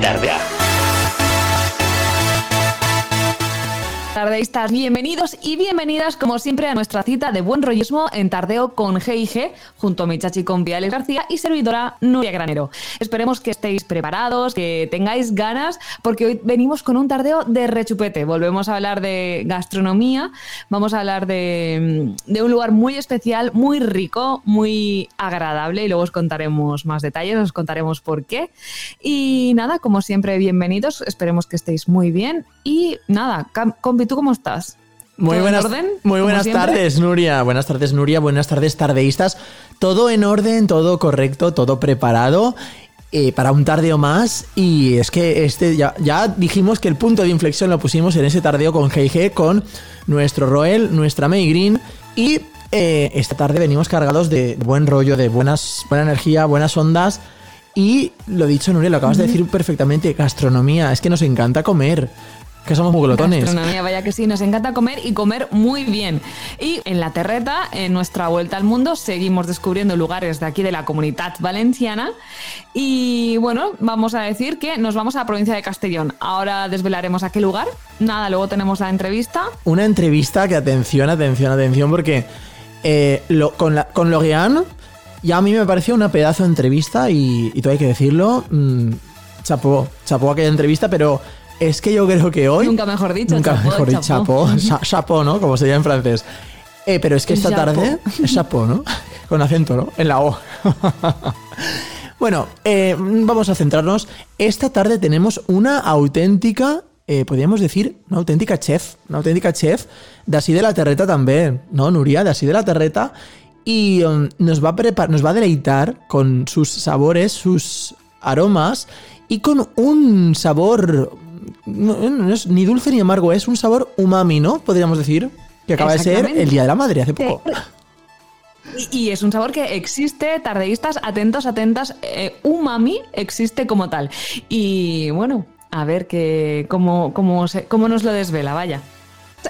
Tardea. Tardeistas, bienvenidos y bienvenidas como siempre a nuestra cita de buen rollismo en Tardeo con G&G junto a mi chachi con Alex García y servidora Nuria Granero. Esperemos que estéis preparados, que tengáis ganas porque hoy venimos con un tardeo de rechupete. Volvemos a hablar de gastronomía, vamos a hablar de, de un lugar muy especial, muy rico, muy agradable y luego os contaremos más detalles, os contaremos por qué. Y nada, como siempre, bienvenidos, esperemos que estéis muy bien y nada, ¿tú cómo estás? Muy buenas, orden, muy buenas tardes, Nuria. Buenas tardes, Nuria. Buenas tardes, tardeístas. Todo en orden, todo correcto, todo preparado. Eh, para un tardeo más y es que este ya, ya, dijimos que el punto de inflexión lo pusimos en ese tardeo con GG con nuestro Roel, nuestra May Green y eh, esta tarde venimos cargados de buen rollo, de buenas, buena energía, buenas ondas y lo dicho Nuria, lo acabas de decir perfectamente, gastronomía, es que nos encanta comer, que somos muy glotones. Gastronomía, vaya que sí, nos encanta comer y comer muy bien. Y en la terreta, en nuestra vuelta al mundo, seguimos descubriendo lugares de aquí de la comunidad valenciana. Y bueno, vamos a decir que nos vamos a la provincia de Castellón. Ahora desvelaremos a qué lugar. Nada, luego tenemos la entrevista. Una entrevista que, atención, atención, atención, porque eh, lo, con, la, con ya a mí me pareció una pedazo de entrevista y, y todo hay que decirlo. Mmm, chapó, chapó aquella entrevista, pero es que yo creo que hoy. Nunca mejor dicho. Nunca mejor dicho. Chapo. Chapo, ¿no? Como se diría en francés. Eh, pero es que esta tarde. Es chapo, ¿no? Con acento, ¿no? En la O. bueno, eh, vamos a centrarnos. Esta tarde tenemos una auténtica. Eh, podríamos decir, una auténtica chef. Una auténtica chef de así de la terreta también, ¿no, Nuria? De así de la terreta. Y um, nos, va a nos va a deleitar con sus sabores, sus aromas y con un sabor no, es ni dulce ni amargo, es un sabor umami, ¿no? Podríamos decir, que acaba de ser el Día de la Madre hace poco. Y, es un sabor que existe, tardeístas, atentos, atentas, eh, umami existe como tal. Y bueno, a ver que, cómo, cómo, cómo nos lo desvela, vaya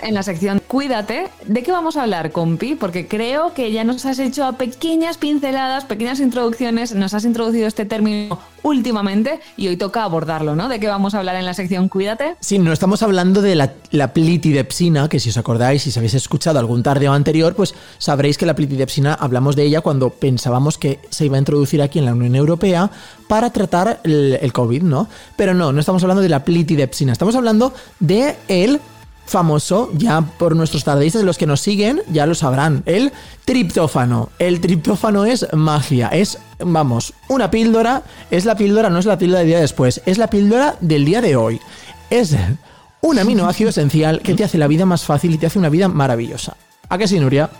en la sección Cuídate. ¿De qué vamos a hablar, compi? Porque creo que ya nos has hecho pequeñas pinceladas, pequeñas introducciones, nos has introducido este término últimamente y hoy toca abordarlo, ¿no? ¿De qué vamos a hablar en la sección Cuídate? Sí, no estamos hablando de la, plitidepsina, que si os acordáis, si habéis escuchado algún tardeo anterior, pues sabréis que la plitidepsina hablamos de ella cuando pensábamos que se iba a introducir aquí en la Unión Europea para tratar el, el COVID, ¿no? Pero no, no estamos hablando de la plitidepsina, estamos hablando de el famoso, ya por nuestros tardeistas, los que nos siguen, ya lo sabrán. El triptófano. El triptófano es magia. Es, vamos, una píldora. Es la píldora, no es la píldora del día después. Es la píldora del día de hoy. Es un aminoácido esencial que te hace la vida más fácil y te hace una vida maravillosa. ¿A qué sí, Nuria?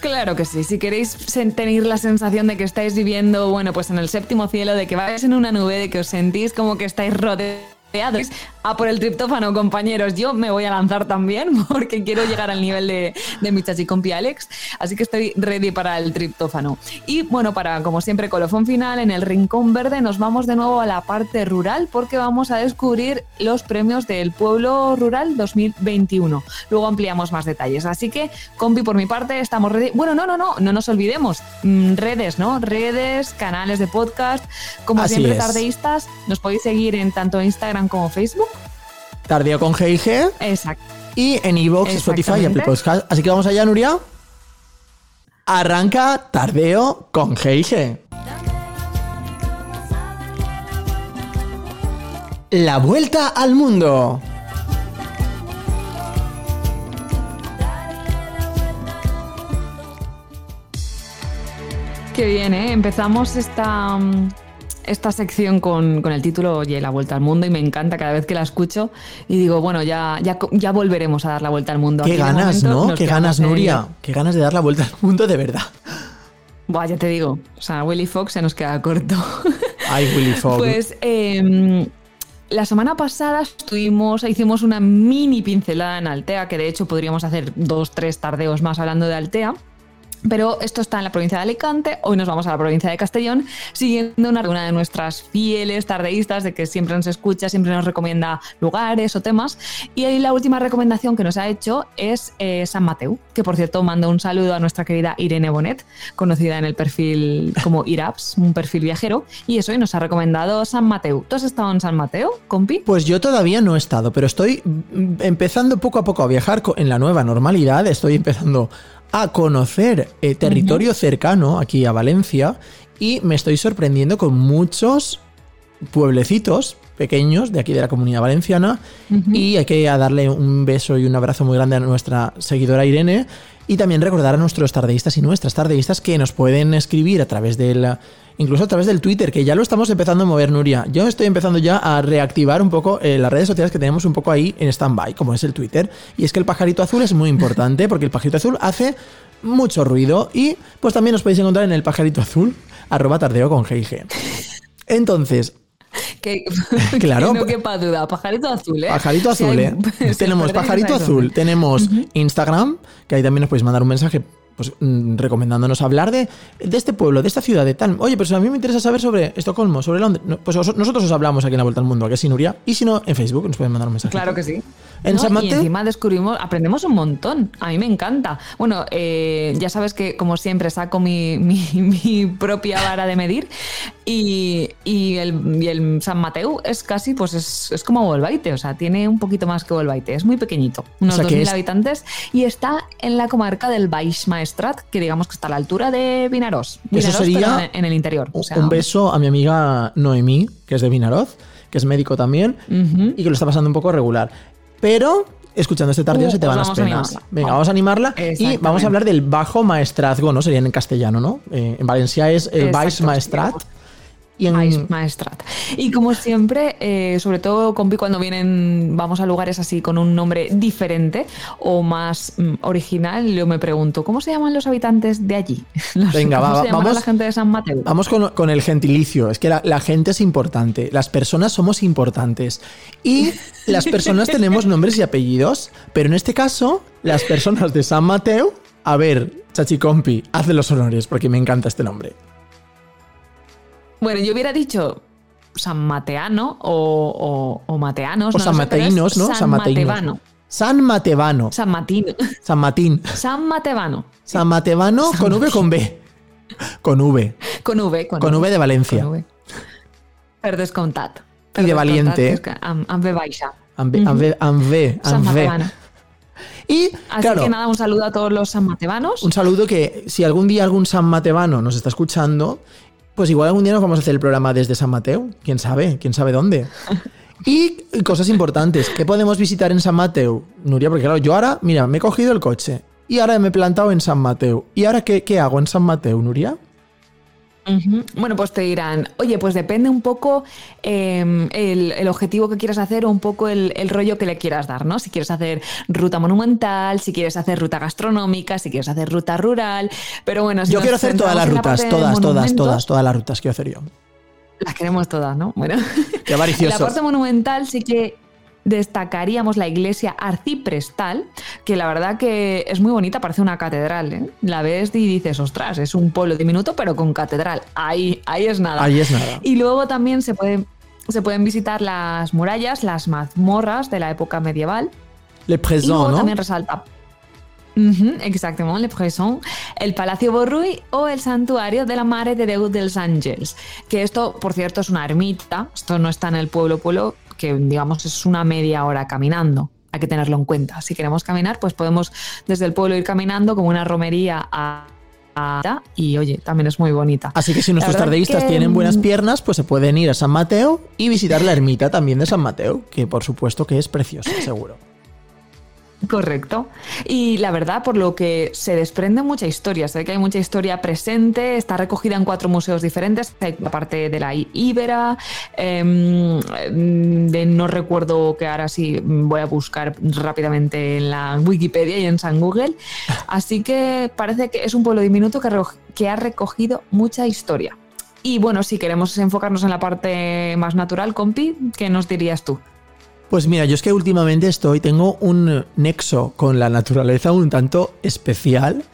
Claro que sí. Si queréis tener la sensación de que estáis viviendo, bueno, pues en el séptimo cielo, de que vais en una nube, de que os sentís como que estáis rodeados a por el triptófano, compañeros. Yo me voy a lanzar también porque quiero llegar al nivel de, de mi chachicompi Alex. Así que estoy ready para el triptófano. Y bueno, para como siempre, colofón final, en el Rincón Verde nos vamos de nuevo a la parte rural porque vamos a descubrir los premios del Pueblo Rural 2021. Luego ampliamos más detalles. Así que, compi, por mi parte, estamos ready. Bueno, no, no, no, no nos olvidemos. Mm, redes, ¿no? Redes, canales de podcast. Como siempre, tardeístas, nos podéis seguir en tanto Instagram como Facebook. Tardeo con GIG. Exacto. Y en iVoox, Spotify y Apple Podcast. Así que vamos allá, Nuria. Arranca Tardeo con GIG. La vuelta al mundo. Qué bien, ¿eh? Empezamos esta, mm, esta sección con, el título Oye, la vuelta al mundo y me encanta cada vez que la escucho y digo, bueno, ya, ya, ya volveremos a dar la vuelta al mundo. Qué ganas, ¿no? Qué ganas, Nuria. Qué ganas de dar la vuelta al mundo de verdad. Buah, ya te digo. O sea, Willy Fox se nos queda corto. Ay, Willy Fox. Pues em, la semana pasada estuvimos, hicimos una mini pincelada en Altea, que de hecho podríamos hacer dos, tres tardeos más hablando de Altea. Pero esto está en la provincia de Alicante. Hoy nos vamos a la provincia de Castellón, siguiendo una, de nuestras fieles tardeístas de que siempre nos escucha, siempre nos recomienda lugares o temas. Y ahí la última recomendación que nos ha hecho es eh, San Mateo, que por cierto mando un saludo a nuestra querida Irene Bonet, conocida en el perfil como Iraps, un perfil viajero. Y eso, y nos ha recomendado San Mateo. ¿Tú has estado en San Mateo, compi? Pues yo todavía no he estado, pero estoy mm, empezando poco a poco a viajar en la nueva normalidad. Estoy empezando a conocer eh, territorio cercano aquí a Valencia y me estoy sorprendiendo con muchos pueblecitos pequeños de aquí de la comunidad valenciana y hay que darle un beso y un abrazo muy grande a nuestra seguidora Irene y también recordar a nuestros tardeístas y nuestras tardeístas que nos pueden escribir a través del incluso a través del Twitter que ya lo estamos empezando a mover Nuria yo estoy empezando ya a reactivar un poco eh, las redes sociales que tenemos un poco ahí en stand-by como es el Twitter y es que el pajarito azul es muy importante porque el pajarito azul hace mucho ruido y pues también os podéis encontrar en el pajarito azul arroba tardeo con GIG entonces Que, Claro. que no quepa duda. Pajarito azul, ¿eh? Pajarito Si azul, hay- ¿eh? tenemos pajarito azul, tenemos Instagram, que ahí también nos podéis mandar un mensaje pues, mm, recomendándonos hablar de, de este pueblo, de esta ciudad, de tal. Oye, pero si a mí me interesa saber sobre Estocolmo, sobre Londres. No, Pues os- nosotros os hablamos aquí en la Vuelta al Mundo, ¿a que sí, Nuria? Y si no, en Facebook nos pueden mandar un mensaje. Claro que sí. ¿En ¿No? San Y encima descubrimos, aprendemos un montón. A mí me encanta. Bueno, eh, ya sabes que como siempre saco mi, mi- mi propia vara de medir y, y el, y el San Mateo es casi, pues es, es como Volvaite, o sea, tiene un poquito más que Volvaite, es muy pequeñito, unos O sea, que 2.000 es- habitantes y está en la comarca del Baix Maestrat, que digamos que está a la altura de Vinaroz. Eso sería en, en el interior. o sea, un beso a mi amiga Noemí, que es de Vinaroz, que es médico también, y que lo está pasando un poco regular. Pero escuchando este tardío Uh, se te pues van las penas. Venga, vamos a animarla y vamos a hablar del bajo maestrazgo, ¿no? Sería en castellano, ¿no? Eh, en Valencia es el Baix Maestrat. Y en, Maes- Maestrat. Y como siempre, eh, sobre todo, compi, cuando vienen, vamos a lugares así con un nombre diferente o más mm, original, yo me pregunto, ¿cómo se llaman los habitantes de allí? Los- Venga, ¿Cómo va, se vamos- la gente de San Mateo? Vamos con, con el gentilicio. Es que la, la gente es importante. Las personas somos importantes. Y las personas tenemos nombres y apellidos. Pero en este caso, las personas de San Mateo. A ver, Chachicompi, hazle los honores porque me encanta este nombre. Bueno, yo hubiera dicho San Mateano o, o- o Mateanos. O no San lo sé, Mateinos, ¿no? San Mateinos. Matevano. San Matevano. San Matino. San Matín. San Matevano. San Matevano con V o con B. Con V. Con V. Con, Con V de Valencia. Con V. Per. Y de valiente. És que amb, amb V baixa. Amb, Ujú. amb V, amb V, San V. Matevano. Y, Así claro, que nada, un saludo a todos los sanmatevanos. un saludo que si algún día algún San Matevano nos está escuchando, pues igual algún día nos vamos a hacer el programa desde San Mateo. ¿Quién sabe? ¿Quién sabe dónde? Y cosas importantes. ¿Qué podemos visitar en San Mateo? Nuria, porque claro, yo ahora, mira, me he cogido el coche y ahora me he plantado en San Mateo. ¿Y ahora qué, qué hago en San Mateo, Nuria? Bueno, pues te dirán, oye, pues depende un poco eh, el, el objetivo que quieras hacer o un poco el, el rollo que le quieras dar, ¿no? Si quieres hacer ruta monumental, si quieres hacer ruta gastronómica, si quieres hacer ruta rural, pero bueno, si Yo quiero hacer todas las la rutas, todas, todas, todas, todas las rutas quiero hacer yo. Las queremos todas, ¿no? Bueno. Qué la parte monumental sí que destacaríamos la iglesia arciprestal, que la verdad que es muy bonita, parece una catedral. ¿eh? La ves y dices, ostras, es un pueblo diminuto, pero con catedral. Ahí, ahí es nada. Ahí es nada. Y luego también se pueden, se pueden visitar las murallas, las mazmorras de la época medieval. Le Y luego présent, ¿no? también resalta. Exactamente, Le Présent, el Palacio Borruy o el Santuario de la Mare de Déu dels Àngels. Que esto, por cierto, es una ermita. Esto no está en el pueblo, pueblo, que digamos es una media hora caminando. Hay que tenerlo en cuenta. Si queremos caminar, pues podemos desde el pueblo ir caminando como una romería a. y oye, también es muy bonita. Así que si nuestros tardeístas que, tienen buenas mm, piernas, pues se pueden ir a San Mateo y visitar la ermita también de San Mateo, que por supuesto que es preciosa, seguro. Correcto. Y la verdad, por lo que se desprende mucha historia. Se que hay mucha historia presente, está recogida en cuatro museos diferentes. Hay la parte de la I- Íbera, em, de no recuerdo que ahora sí voy a buscar rápidamente en la Wikipedia y en San Google. Así que parece que es un pueblo diminuto que, que ha recogido mucha historia. Y bueno, si queremos enfocarnos en la parte más natural, compi, ¿qué nos dirías tú? Pues mira, yo es que últimamente estoy, tengo un nexo con la naturaleza un tanto especial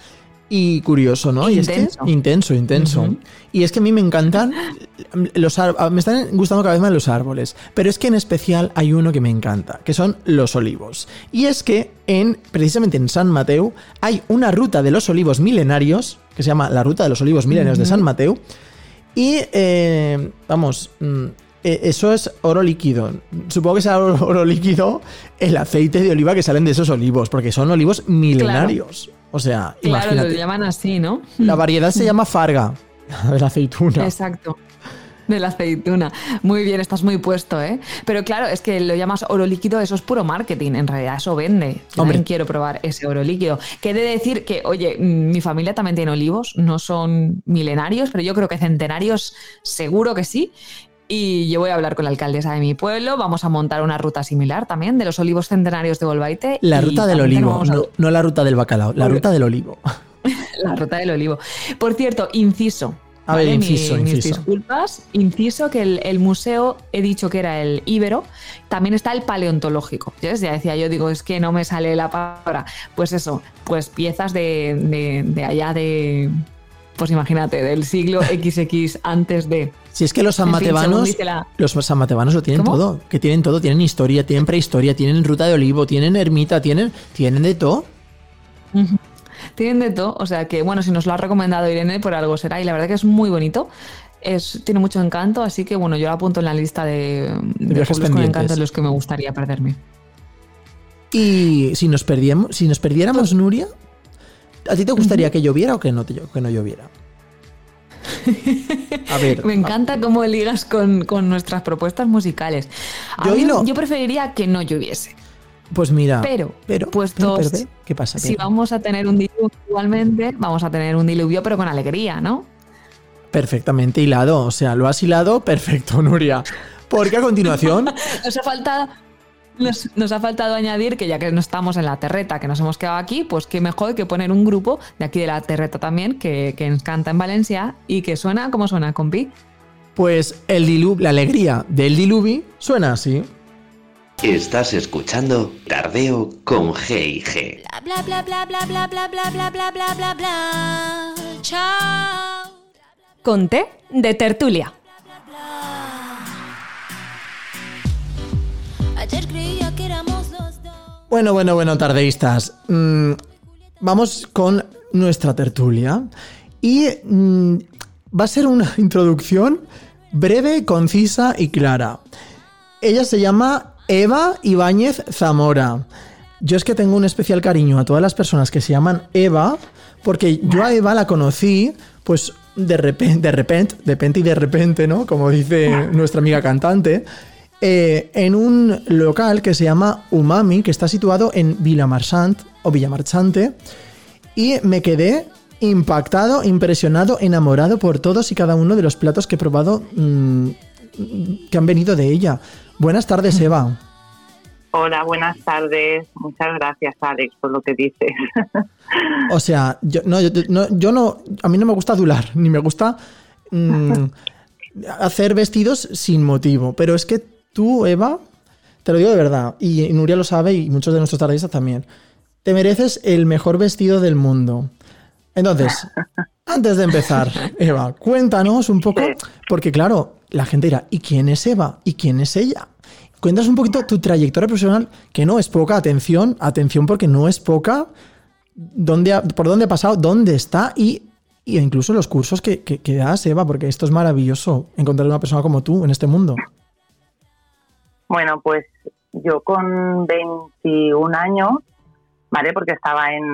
y curioso, ¿no? Y es que intenso, intenso. Y es que a mí me encantan los me están gustando cada vez más los árboles, pero es que en especial hay uno que me encanta, que son los olivos. Y es que en precisamente en San Mateo hay una ruta de los olivos milenarios que se llama la ruta de los olivos milenarios de San Mateo y eh, vamos, mm, e, eso es oro líquido. Supongo que será oro, líquido el aceite de oliva que salen de esos olivos, porque son olivos milenarios. O sea, claro, imagínate. lo llaman así, ¿no? La variedad se llama farga, de la aceituna. Exacto. De la aceituna. Muy bien, estás muy puesto, ¿eh? Pero claro, es que lo llamas oro líquido, eso es puro marketing, en realidad, eso vende. También quiero probar ese oro líquido. Que de decir que, oye, mi familia también tiene olivos, no son milenarios, pero yo creo que centenarios seguro que sí. Y yo voy a hablar con la alcaldesa de mi pueblo. Vamos a montar una ruta similar también de los olivos centenarios de Volvaite. La ruta del olivo, no, la ruta del bacalao, la ruta del olivo. la ruta del olivo. Por cierto, inciso. A ver, inciso, Mis disculpas. Inciso que el, museo, he dicho que era el Ibero, también está el paleontológico. Ya decía yo, digo, es que no me sale la palabra. Pues eso, pues piezas de, de allá de, pues imagínate, del siglo XX antes de. Si es que los sanmatebanos, los sanmatebanos lo tienen todo, que tienen todo, tienen historia, tienen prehistoria, tienen ruta de olivo, tienen ermita, tienen, tienen de todo. Tienen de todo, o sea que bueno, si nos lo ha recomendado Irene, por algo será, y la verdad que es muy bonito. Es, tiene mucho encanto, así que bueno, yo lo apunto en la lista de, de con encanto en los que me gustaría perderme. Y si nos, perdíamos, si nos perdiéramos, Nuria, ¿A ti te gustaría que lloviera o que no, que no lloviera? A ver. Me encanta cómo ligas con, nuestras propuestas musicales. yo, preferiría que no lloviese. Pues mira, pero, pero, puesto ¿qué pasa? Si vamos a tener un diluvio igualmente, vamos a tener un diluvio, pero con alegría, ¿no? Perfectamente hilado, o sea, lo has hilado perfecto, Nuria. Porque a continuación. Nos ha faltado nos, ha faltado añadir que ya que no estamos en la terreta, que nos hemos quedado aquí, pues qué mejor que poner un grupo de aquí de la terreta también, que, que nos canta en Valencia y que suena, ¿cómo suena, compi? Pues el dilu la alegría del diluvi suena así. Estás escuchando Tardeo con G y G. Bla bla bla bla bla bla bla bla bla bla bla bla. Chao. Conté de tertulia. Bueno, bueno, bueno, tardeístas. Mm, vamos con nuestra tertulia. Y mm, va a ser una introducción breve, concisa y clara. Ella se llama Eva Ibáñez Zamora. Yo es que tengo un especial cariño a todas las personas que se llaman Eva, porque yo a Eva la conocí, pues de repente, de repente, de repente y de repente, ¿no? Como dice nuestra amiga cantante. Eh, en un local que se llama Umami, que está situado en Villamarchant o Villamarchante, y me quedé impactado, impresionado, enamorado por todos y cada uno de los platos que he probado mm, que han venido de ella. Buenas tardes, Eva. Hola, buenas tardes. Muchas gracias, Alex, por lo que dices. O sea, yo no, yo, no, a mí no me gusta adular, ni me gusta mm, hacer vestidos sin motivo, pero es que tú, Eva, te lo digo de verdad, y Nuria lo sabe y muchos de nuestros tardistas también, te mereces el mejor vestido del mundo. Entonces, antes de empezar, Eva, cuéntanos un poco, porque claro, la gente dirá, ¿y quién es Eva? ¿Y quién es ella? Cuéntanos un poquito tu trayectoria profesional, que no es poca, atención, atención porque no es poca, dónde por dónde ha pasado, dónde está y, incluso los cursos que, que das, Eva, porque esto es maravilloso, encontrar una persona como tú en este mundo. Bueno, pues yo con 21 años, ¿vale? Porque estaba en,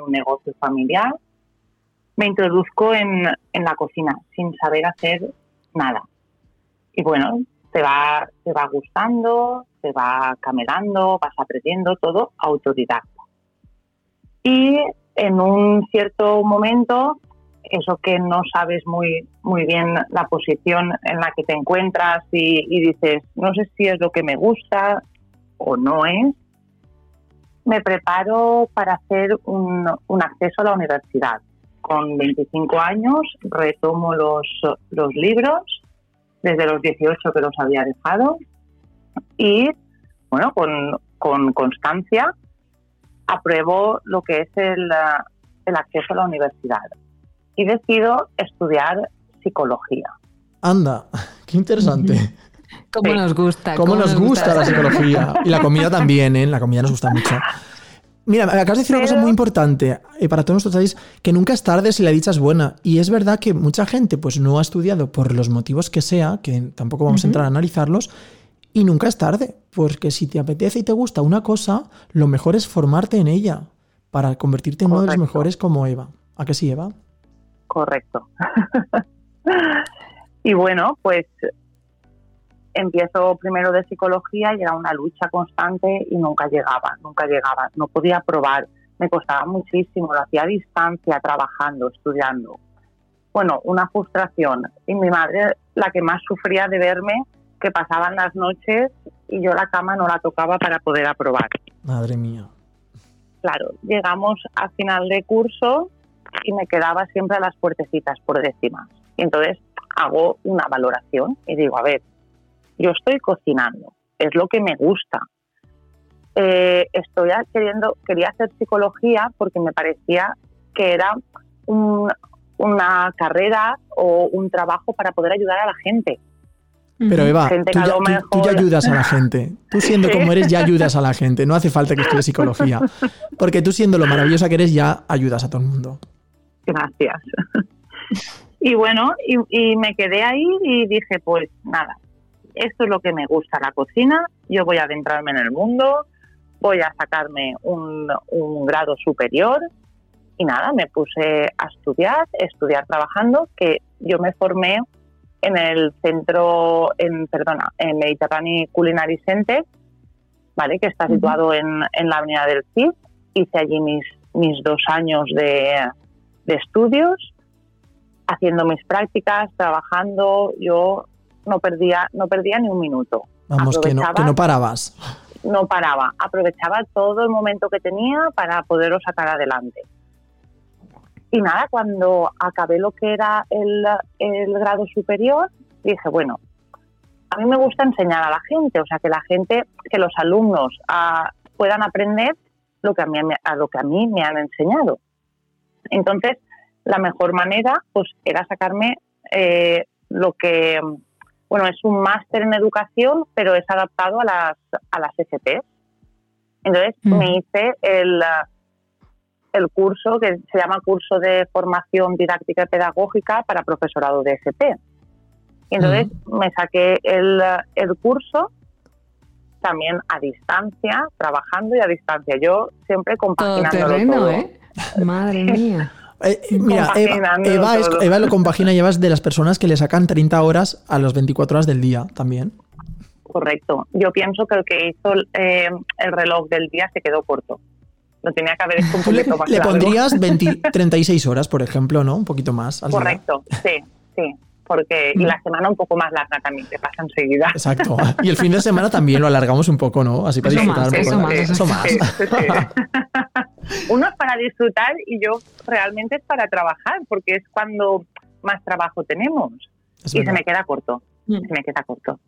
un negocio familiar, me introduzco en, la cocina sin saber hacer nada. Y bueno, te va, te va gustando, te va camelando, vas aprendiendo todo autodidacta. Y en un cierto momento eso que no sabes muy, muy bien la posición en la que te encuentras y, dices, no sé si es lo que me gusta o no es, me preparo para hacer un, acceso a la universidad. Con 25 años retomo los, los libros, desde los 18 que los había dejado, y bueno, con, con constancia apruebo lo que es el, el acceso a la universidad y decido estudiar psicología. Anda, qué interesante. ¿Cómo Sí. nos gusta? ¿Cómo nos gusta la psicología? Y la comida también, ¿eh? La comida nos gusta mucho. Mira, me acabas de decir una cosa muy importante eh, para todos nuestros países, que nunca es tarde si la dicha es buena. Y es verdad que mucha gente pues no ha estudiado por los motivos que sea, que tampoco vamos a entrar a analizarlos, y nunca es tarde, porque si te apetece y te gusta una cosa, lo mejor es formarte en ella para convertirte en uno de los mejores como Eva. ¿A qué sí, Eva? Correcto. y bueno, pues empiezo primero de psicología y era una lucha constante y nunca llegaba, nunca llegaba, no podía probar, me costaba muchísimo, lo hacía a distancia, trabajando, estudiando. Bueno, una frustración. Y mi madre, la que más sufría de verme, que pasaban las noches y yo la cama no la tocaba para poder aprobar. Madre mía. Claro, llegamos a final de curso y me quedaba siempre a las puertecitas por décimas. Y entonces hago una valoración y digo, a ver, yo estoy cocinando, es lo que me gusta. Eh, estoy queriendo, quería hacer psicología porque me parecía que era un- una carrera o un trabajo para poder ayudar a la gente. Pero Eva, tú ya, tú- tú ya ayudas a la gente. Tú siendo como eres ya ayudas a la gente. No hace falta que estudies psicología. Porque tú siendo lo maravillosa que eres ya ayudas a todo el mundo. Gracias. y bueno, y, y me quedé ahí y dije, pues nada, esto es lo que me gusta, la cocina, yo voy a adentrarme en el mundo, voy a sacarme un, un grado superior y nada, me puse a estudiar, estudiar trabajando, que yo me formé en el centro, en, perdona, en Mediterranean Culinary Center, ¿vale? que está situado en, en la avenida del CID. Hice allí mis, mis dos años de, de estudios, haciendo mis prácticas, trabajando. Yo no perdía, no perdía ni un minuto. Vamos, que no, que no parabas. No paraba. Aprovechaba todo el momento que tenía para poderlo sacar adelante. Y nada, cuando acabé lo que era el, el grado superior, dije, bueno, a mí me gusta enseñar a la gente, o sea, que la gente, que los alumnos ah, puedan aprender lo que a mí, a lo que a mí me han enseñado. Entonces, la mejor manera, pues, era sacarme eh, lo que, bueno, es un máster en educación, pero es adaptado a las, a las FP. Entonces, Mm. me hice el, el curso que se llama Curso de Formación Didáctica y Pedagógica para Profesorado de FP. Y entonces me saqué el, el curso también a distancia, trabajando y a distancia. Yo siempre Todo compaginándolo terreno, todo. ¿eh? Madre mía. Eh, eh, mira, Eva, Eva, es-. Eva lo compagina, llevas de las personas que le sacan 30 horas a las 24 horas del día también. Correcto. Yo pienso que el que hizo eh, el reloj del día se quedó corto. Lo tenía que haber hecho un poquito más le largo. pondrías 20 36 horas, por ejemplo, ¿no? Un poquito más. al día. Correcto, sí, sí. Porque, y la semana un poco más larga también, que pasa enseguida. Exacto. Y el fin de semana también lo alargamos un poco, ¿no? Así para Eso disfrutar más, un eso poco. más, Eso eso más. Sí, sí, sí. Uno es para disfrutar y yo realmente es para trabajar, porque es cuando más trabajo tenemos. Es y se verdad. me queda corto, Mm. se me queda corto.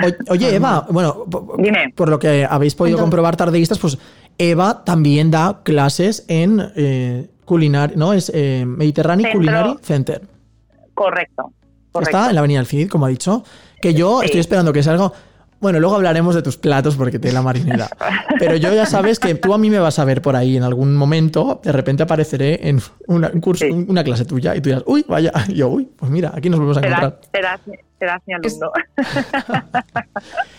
O- Oye, Eva, bueno, Dime. por lo que habéis podido Entonces- comprobar tardeístas, pues Eva también da clases en eh, culinar, ¿no? Es eh, Mediterranean Centro- Culinary Center. Correcto, correcto. Está en la Avenida del Cid, como ha dicho. Que yo Sí. estoy esperando que salga. Bueno, luego hablaremos de tus platos porque te la marinera. Pero yo ya sabes que tú a mí me vas a ver por ahí en algún momento. De repente apareceré en una, un curso, Sí. una clase tuya y tú dirás, uy, vaya. Y yo, uy, pues mira, aquí nos volvemos a serás, encontrar. serás, serás mi alumno.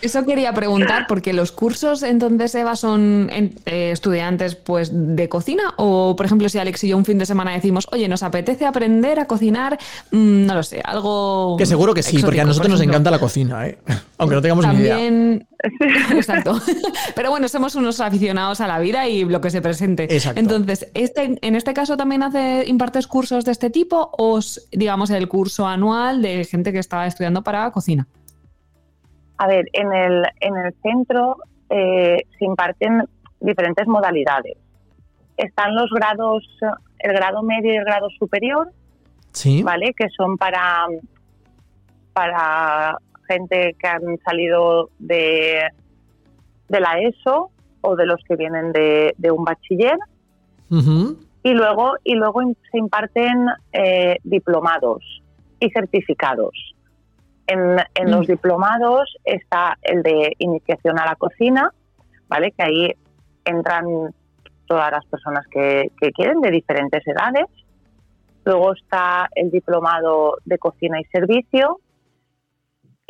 Eso quería preguntar, porque los cursos entonces, Eva, son en- eh, estudiantes pues de cocina o, por ejemplo, si Alex y yo un fin de semana decimos, oye, nos apetece aprender a cocinar, mm, no lo sé, algo... Que seguro que sí, porque a nosotros por nos encanta la cocina, ¿eh? Aunque no tengamos ni idea. Exacto. Pero bueno, somos unos aficionados a la vida y lo que se presente. Exacto. Entonces, este, ¿en este caso también hace, impartes cursos de este tipo o, digamos, el curso anual de gente que está estudiando para cocina? A ver, en el, en el centro eh, se imparten diferentes modalidades. Están los grados, el grado medio y el grado superior, Sí. ¿vale? Que son para, para gente que han salido de, de la ESO o de los que vienen de, de un bachiller. Y luego, y luego se imparten eh, diplomados y certificados. En, en Mm. los diplomados está el de iniciación a la cocina, ¿vale? Que ahí entran todas las personas que, que quieren de diferentes edades. Luego está el diplomado de cocina y servicio.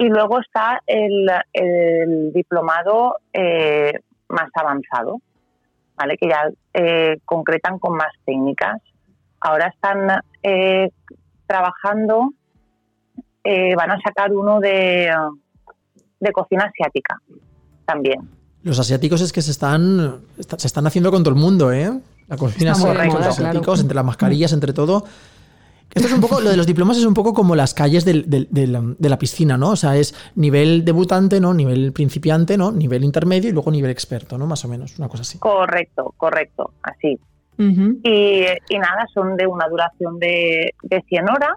Y luego está el, el diplomado eh, más avanzado, ¿vale? Que ya eh, concretan con más técnicas. Ahora están eh, trabajando, eh, van a sacar uno de, de cocina asiática también. Los asiáticos es que se están, está- se están haciendo con todo el mundo, ¿eh? La cocina asiática, los asiáticos, claro. entre las mascarillas, entre todo. Esto es un poco, lo de los diplomas es un poco como las calles del- del- del- de la piscina, ¿no? O sea, es nivel debutante, ¿no? Nivel principiante, ¿no? Nivel intermedio y luego nivel experto, ¿no? Más o menos, una cosa así. Correcto, correcto, así. Y, y nada, son de una duración de, de 100 horas.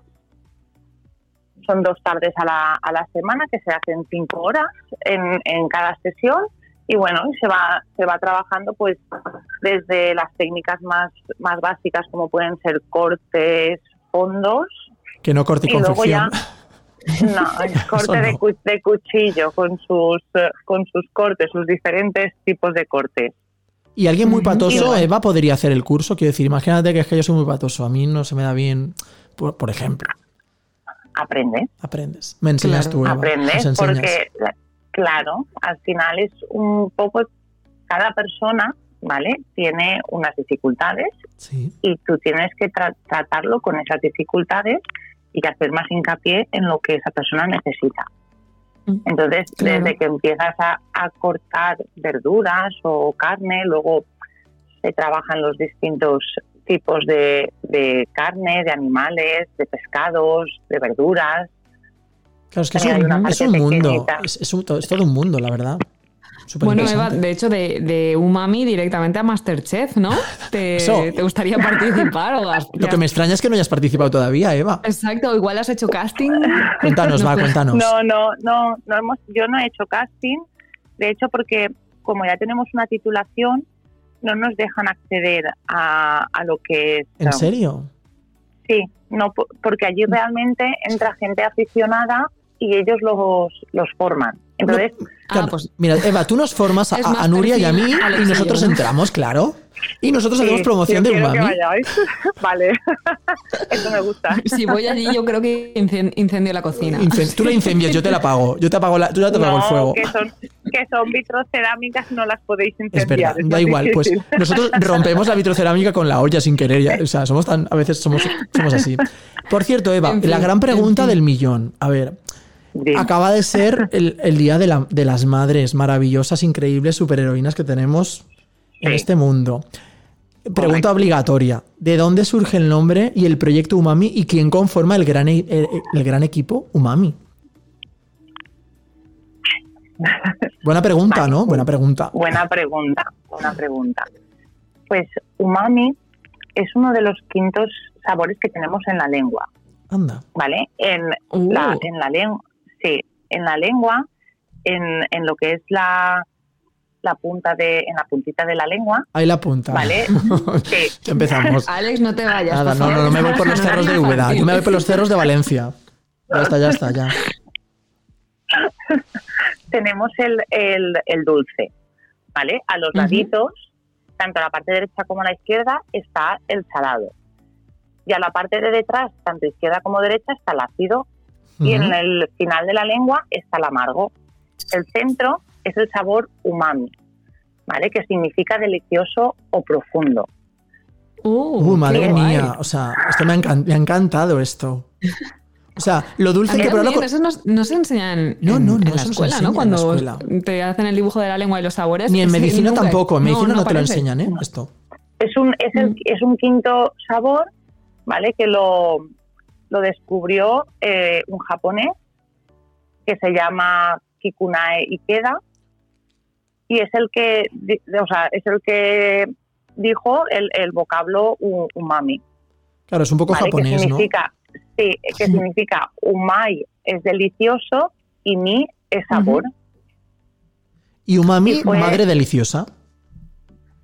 Son dos tardes a la, a la semana que se hacen cinco horas en, en cada sesión. Y bueno, y se va, se va trabajando pues desde las técnicas más, más básicas como pueden ser cortes, fondos. Que no corte y confección. No, el corte no. de, cu- de cuchillo con sus, eh, con sus cortes, sus diferentes tipos de cortes. Y alguien muy patoso, Eva, podría hacer el curso. Quiero decir, imagínate que es que yo soy muy patoso. A mí no se me da bien, por, por ejemplo. Aprende. Aprendes. Me enseñas Claro, tú, Eva. aprendes enseñas. porque la- claro al final es un poco cada persona vale tiene unas dificultades Sí. y tú tienes que tra- tratarlo con esas dificultades y hacer más hincapié en lo que esa persona necesita Mm. entonces Claro. desde que empiezas a, a cortar verduras o carne luego se trabajan los distintos tipos de, de carne, de animales, de pescados, de verduras, Claro, es que es un, es mundo. pequeñita. Es, es un- es todo un mundo, la verdad. Bueno, Eva, de hecho, de, de Umami directamente a Masterchef, ¿no? ¿Te, te gustaría participar? O has- Lo que me extraña es que no hayas participado todavía, Eva. Exacto, igual has hecho casting. Cuéntanos, No va, cuéntanos. No, no, no, no hemos, yo no he hecho casting, de hecho porque como ya tenemos una titulación, no nos dejan acceder a, a lo que es... ¿En serio? Sí, no, po- porque allí realmente entra gente aficionada y ellos los, los forman. Entonces, Claro, Ah, pues- Mira, Eva, tú nos formas a, Nuria y a mí y nosotros ¿no? entramos, claro. Y nosotros hacemos promoción yo de que Umami. vayáis. vale, eso me gusta. Si voy allí, yo creo que incen- incendio la cocina. Incen- Tú la incendias, yo te la pago. Yo te apago, la, tú ya te apago el fuego. que son, que son vitrocerámicas, no las podéis Es incendiar. verdad, es da más igual. Pues nosotros rompemos la vitrocerámica con la olla sin querer. ya, o sea, somos tan, a veces somos, somos así. Por cierto, Eva, En fin, la gran en pregunta fin. del millón. A ver, Acaba de ser el, el día de, la- de las madres maravillosas, increíbles superheroínas que tenemos en Sí. este mundo. Pregunta Correcto. obligatoria. ¿De dónde surge el nombre y el proyecto Umami y quién conforma el gran, e- el, el gran equipo Umami? Buena pregunta, Vale. ¿no? Buena pregunta. Buena pregunta, buena pregunta. Pues umami es uno de los quintos sabores que tenemos en la lengua, Anda. ¿vale? En Uh. la, en la lengua, sí, en la lengua, en, en lo que es la, la punta de, en la puntita de la lengua, Ahí la punta. ¿vale? Sí, empezamos. Alex, no te vayas. Nada, no, no, no me voy por los cerros de Úbeda, yo me voy por los cerros de Valencia. Ya está, ya está, ya. tenemos el, el, el dulce, ¿vale? A los laditos, tanto a la parte derecha como a la izquierda, está el salado. Y a la parte de detrás, tanto izquierda como derecha, está el ácido. Y en el final de la lengua está el amargo. El centro es el sabor umami, ¿vale? Que significa delicioso o profundo. Uh, Uh, madre guay. mía, o sea, esto me ha, encan- me ha encantado esto. O sea, lo dulce que con- eso no, no se enseña en, No, en- no, no, en la escuela, enseña ¿no? en Cuando la escuela. te hacen el dibujo de la lengua y los sabores. Ni en Sí, medicina nunca- tampoco, en no, medicina no, te lo enseñan, ¿eh? Esto. Es un, es, el- Mm. es un quinto sabor, ¿vale? Que lo, lo descubrió eh, un japonés que se llama Kikunae Ikeda y es el que, o sea, es el que dijo el, el vocablo umami. Claro, es un poco ¿vale? japonés, que ¿no? significa, sí, que significa umai es delicioso y mi es sabor. Y umami, Y madre deliciosa.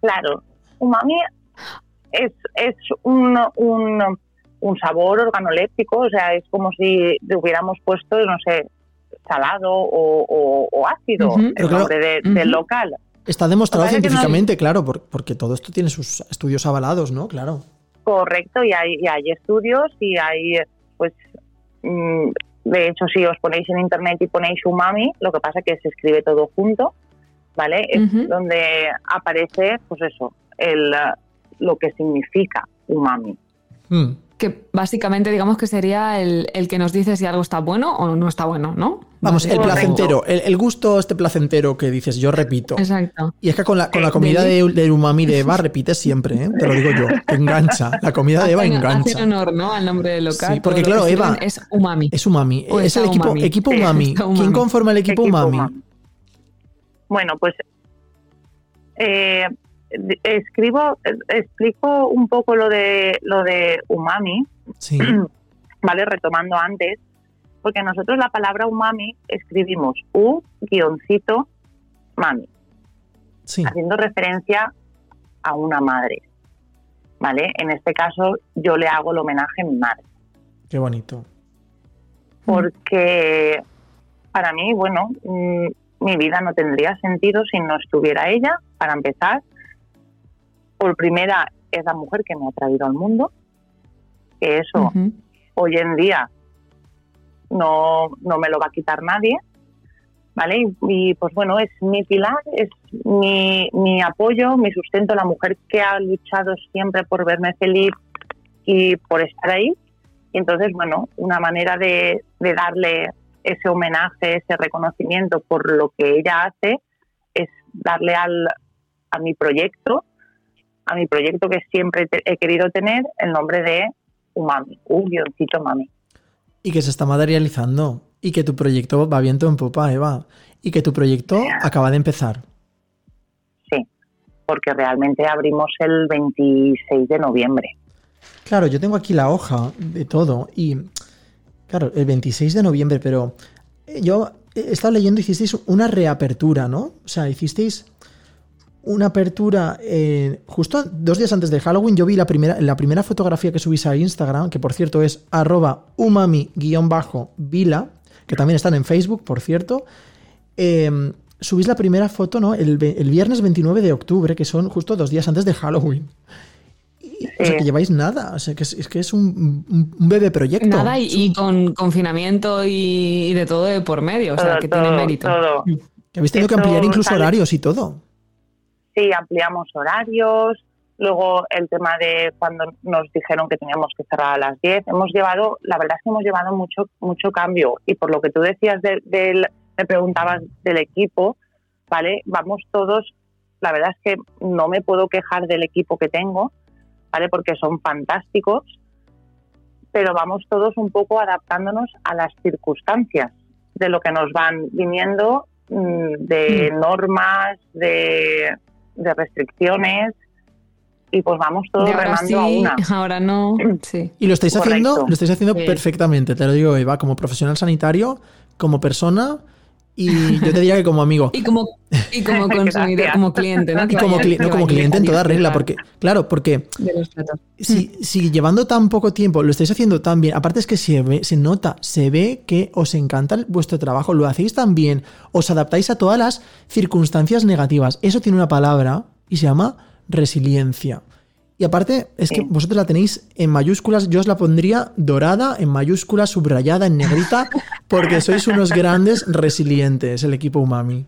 Claro, umami es, es un, un, un sabor organoléptico, o sea, es como si le hubiéramos puesto, no sé, salado o, o- o ácido, el claro, nombre de- del local. Está demostrado no científicamente, claro, por- porque todo esto tiene sus estudios avalados, ¿no? Claro. Correcto, y hay, y hay estudios y hay, pues, mm, de hecho, si os ponéis en internet y ponéis umami, lo que pasa es que se escribe todo junto, ¿vale? Es donde aparece, pues eso, el, lo que significa umami. Mm. Que básicamente digamos que sería el, el que nos dice si algo está bueno o no está bueno, ¿no? Vamos, el placentero, el, el gusto este placentero que dices, yo repito. Exacto. Y es que con la, con la comida de, del umami de Eva repites siempre, ¿eh? te lo digo yo, te engancha. La comida de Eva Hacen- engancha. hacen honor, ¿no? Al nombre del local. Sí, porque claro, Eva, Es umami. Es umami, O es el equipo, umami. equipo umami. ¿Quién conforma el equipo, Equipo umami? umami. Bueno, pues eh, de- escribo, explico un poco lo de lo de umami, Sí, ¿vale? Retomando antes, porque nosotros la palabra umami escribimos u guioncito mami, sí. haciendo referencia a una madre, ¿vale? En este caso yo le hago el homenaje a mi madre, Qué bonito. porque para mí, bueno, mm, mi vida no tendría sentido si no estuviera ella, para empezar. Por primera, es la mujer que me ha traído al mundo, que eso hoy en día no, no me lo va a quitar nadie, ¿vale? Y, y, pues bueno, es mi pilar, es mi, mi apoyo, mi sustento, la mujer que ha luchado siempre por verme feliz y por estar ahí. Y entonces, bueno, una manera de, de darle ese homenaje, ese reconocimiento por lo que ella hace, es darle al, a mi proyecto, a mi proyecto que siempre te- he querido tener, el nombre de Umami, un guioncito Mami. Y que se está materializando. Y que tu proyecto va viento en popa, Eva. Y que tu proyecto acaba de empezar. Sí, porque realmente abrimos el 26 de noviembre. Claro, yo tengo aquí la hoja de todo. Y, claro, el 26 de noviembre, pero eh, yo he estado leyendo, hicisteis una reapertura, ¿no? O sea, hicisteis una apertura eh, justo dos días antes de Halloween. Yo vi la primera, la primera fotografía que subís a Instagram, que por cierto es arroba umami-vila, que también están en Facebook, por cierto. Eh, subís la primera foto, ¿no? El, viernes 29 de octubre, que son justo dos días antes de Halloween. Y- O sea, que lleváis nada. O sea, que es, es que es un, bebé proyecto. Nada, y, Es un- y con confinamiento y, y de todo de por medio, o sea, Todo, que tiene mérito. todo. que habéis tenido que ampliar incluso sale- horarios y todo. Sí, ampliamos horarios. Luego el tema de cuando nos dijeron que teníamos que cerrar a las 10. Hemos llevado, la verdad es que hemos llevado mucho mucho cambio. Y por lo que tú decías de- del, me preguntabas del equipo, ¿vale? Vamos todos, la verdad es que no me puedo quejar del equipo que tengo, ¿vale? Porque son fantásticos, pero vamos todos un poco adaptándonos a las circunstancias de lo que nos van viniendo, mm, de normas, de, de restricciones, y pues vamos todos ahora remando sí, a una. ahora no. Sí. Y lo estáis Correcto. haciendo, lo estáis haciendo Sí. perfectamente, te lo digo, Eva, como profesional sanitario, como persona y yo te diría que como amigo. Y como, y como consumidor, como cliente, ¿no? Y como, cli- no, como cliente en toda regla, porque, claro, porque si, si llevando tan poco tiempo lo estáis haciendo tan bien, aparte es que se ve, se nota, se ve que os encanta vuestro trabajo, lo hacéis tan bien, os adaptáis a todas las circunstancias negativas. Eso tiene una palabra y se llama resiliencia. Y aparte, es que vosotros la tenéis en mayúsculas, yo os la pondría dorada, en mayúsculas, subrayada, en negrita, porque sois unos grandes resilientes, el equipo Umami.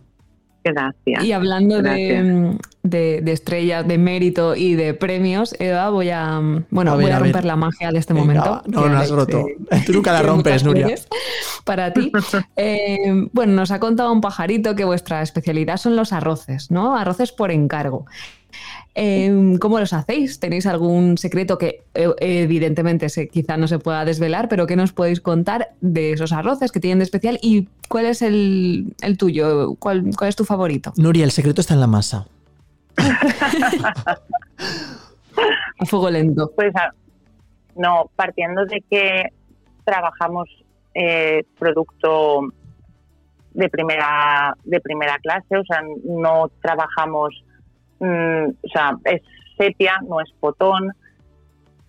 Gracias. Y hablando de, Gracias. de, de estrellas, de mérito y de premios, Eva, voy a, mm, bueno, A ver, voy a, a ver. romper la magia de este Venga, momento. no, no la has roto. eh, Tú nunca la rompes, Nuria. Para ti. Eh, bueno, nos ha contado un pajarito que vuestra especialidad son los arroces, ¿no? Arroces por encargo. Eh, ¿Cómo los hacéis? ¿Tenéis algún secreto que eh, evidentemente se, quizá no se pueda desvelar, pero qué nos podéis contar de esos arroces que tienen de especial y cuál es el, el tuyo? ¿Cuál, ¿Cuál es tu favorito? Nuria, el secreto está en la masa. A fuego lento. Pues a- no, partiendo de que trabajamos eh, producto de primera de primera clase, o sea, no trabajamos, mm, o sea, es sepia, no es potón,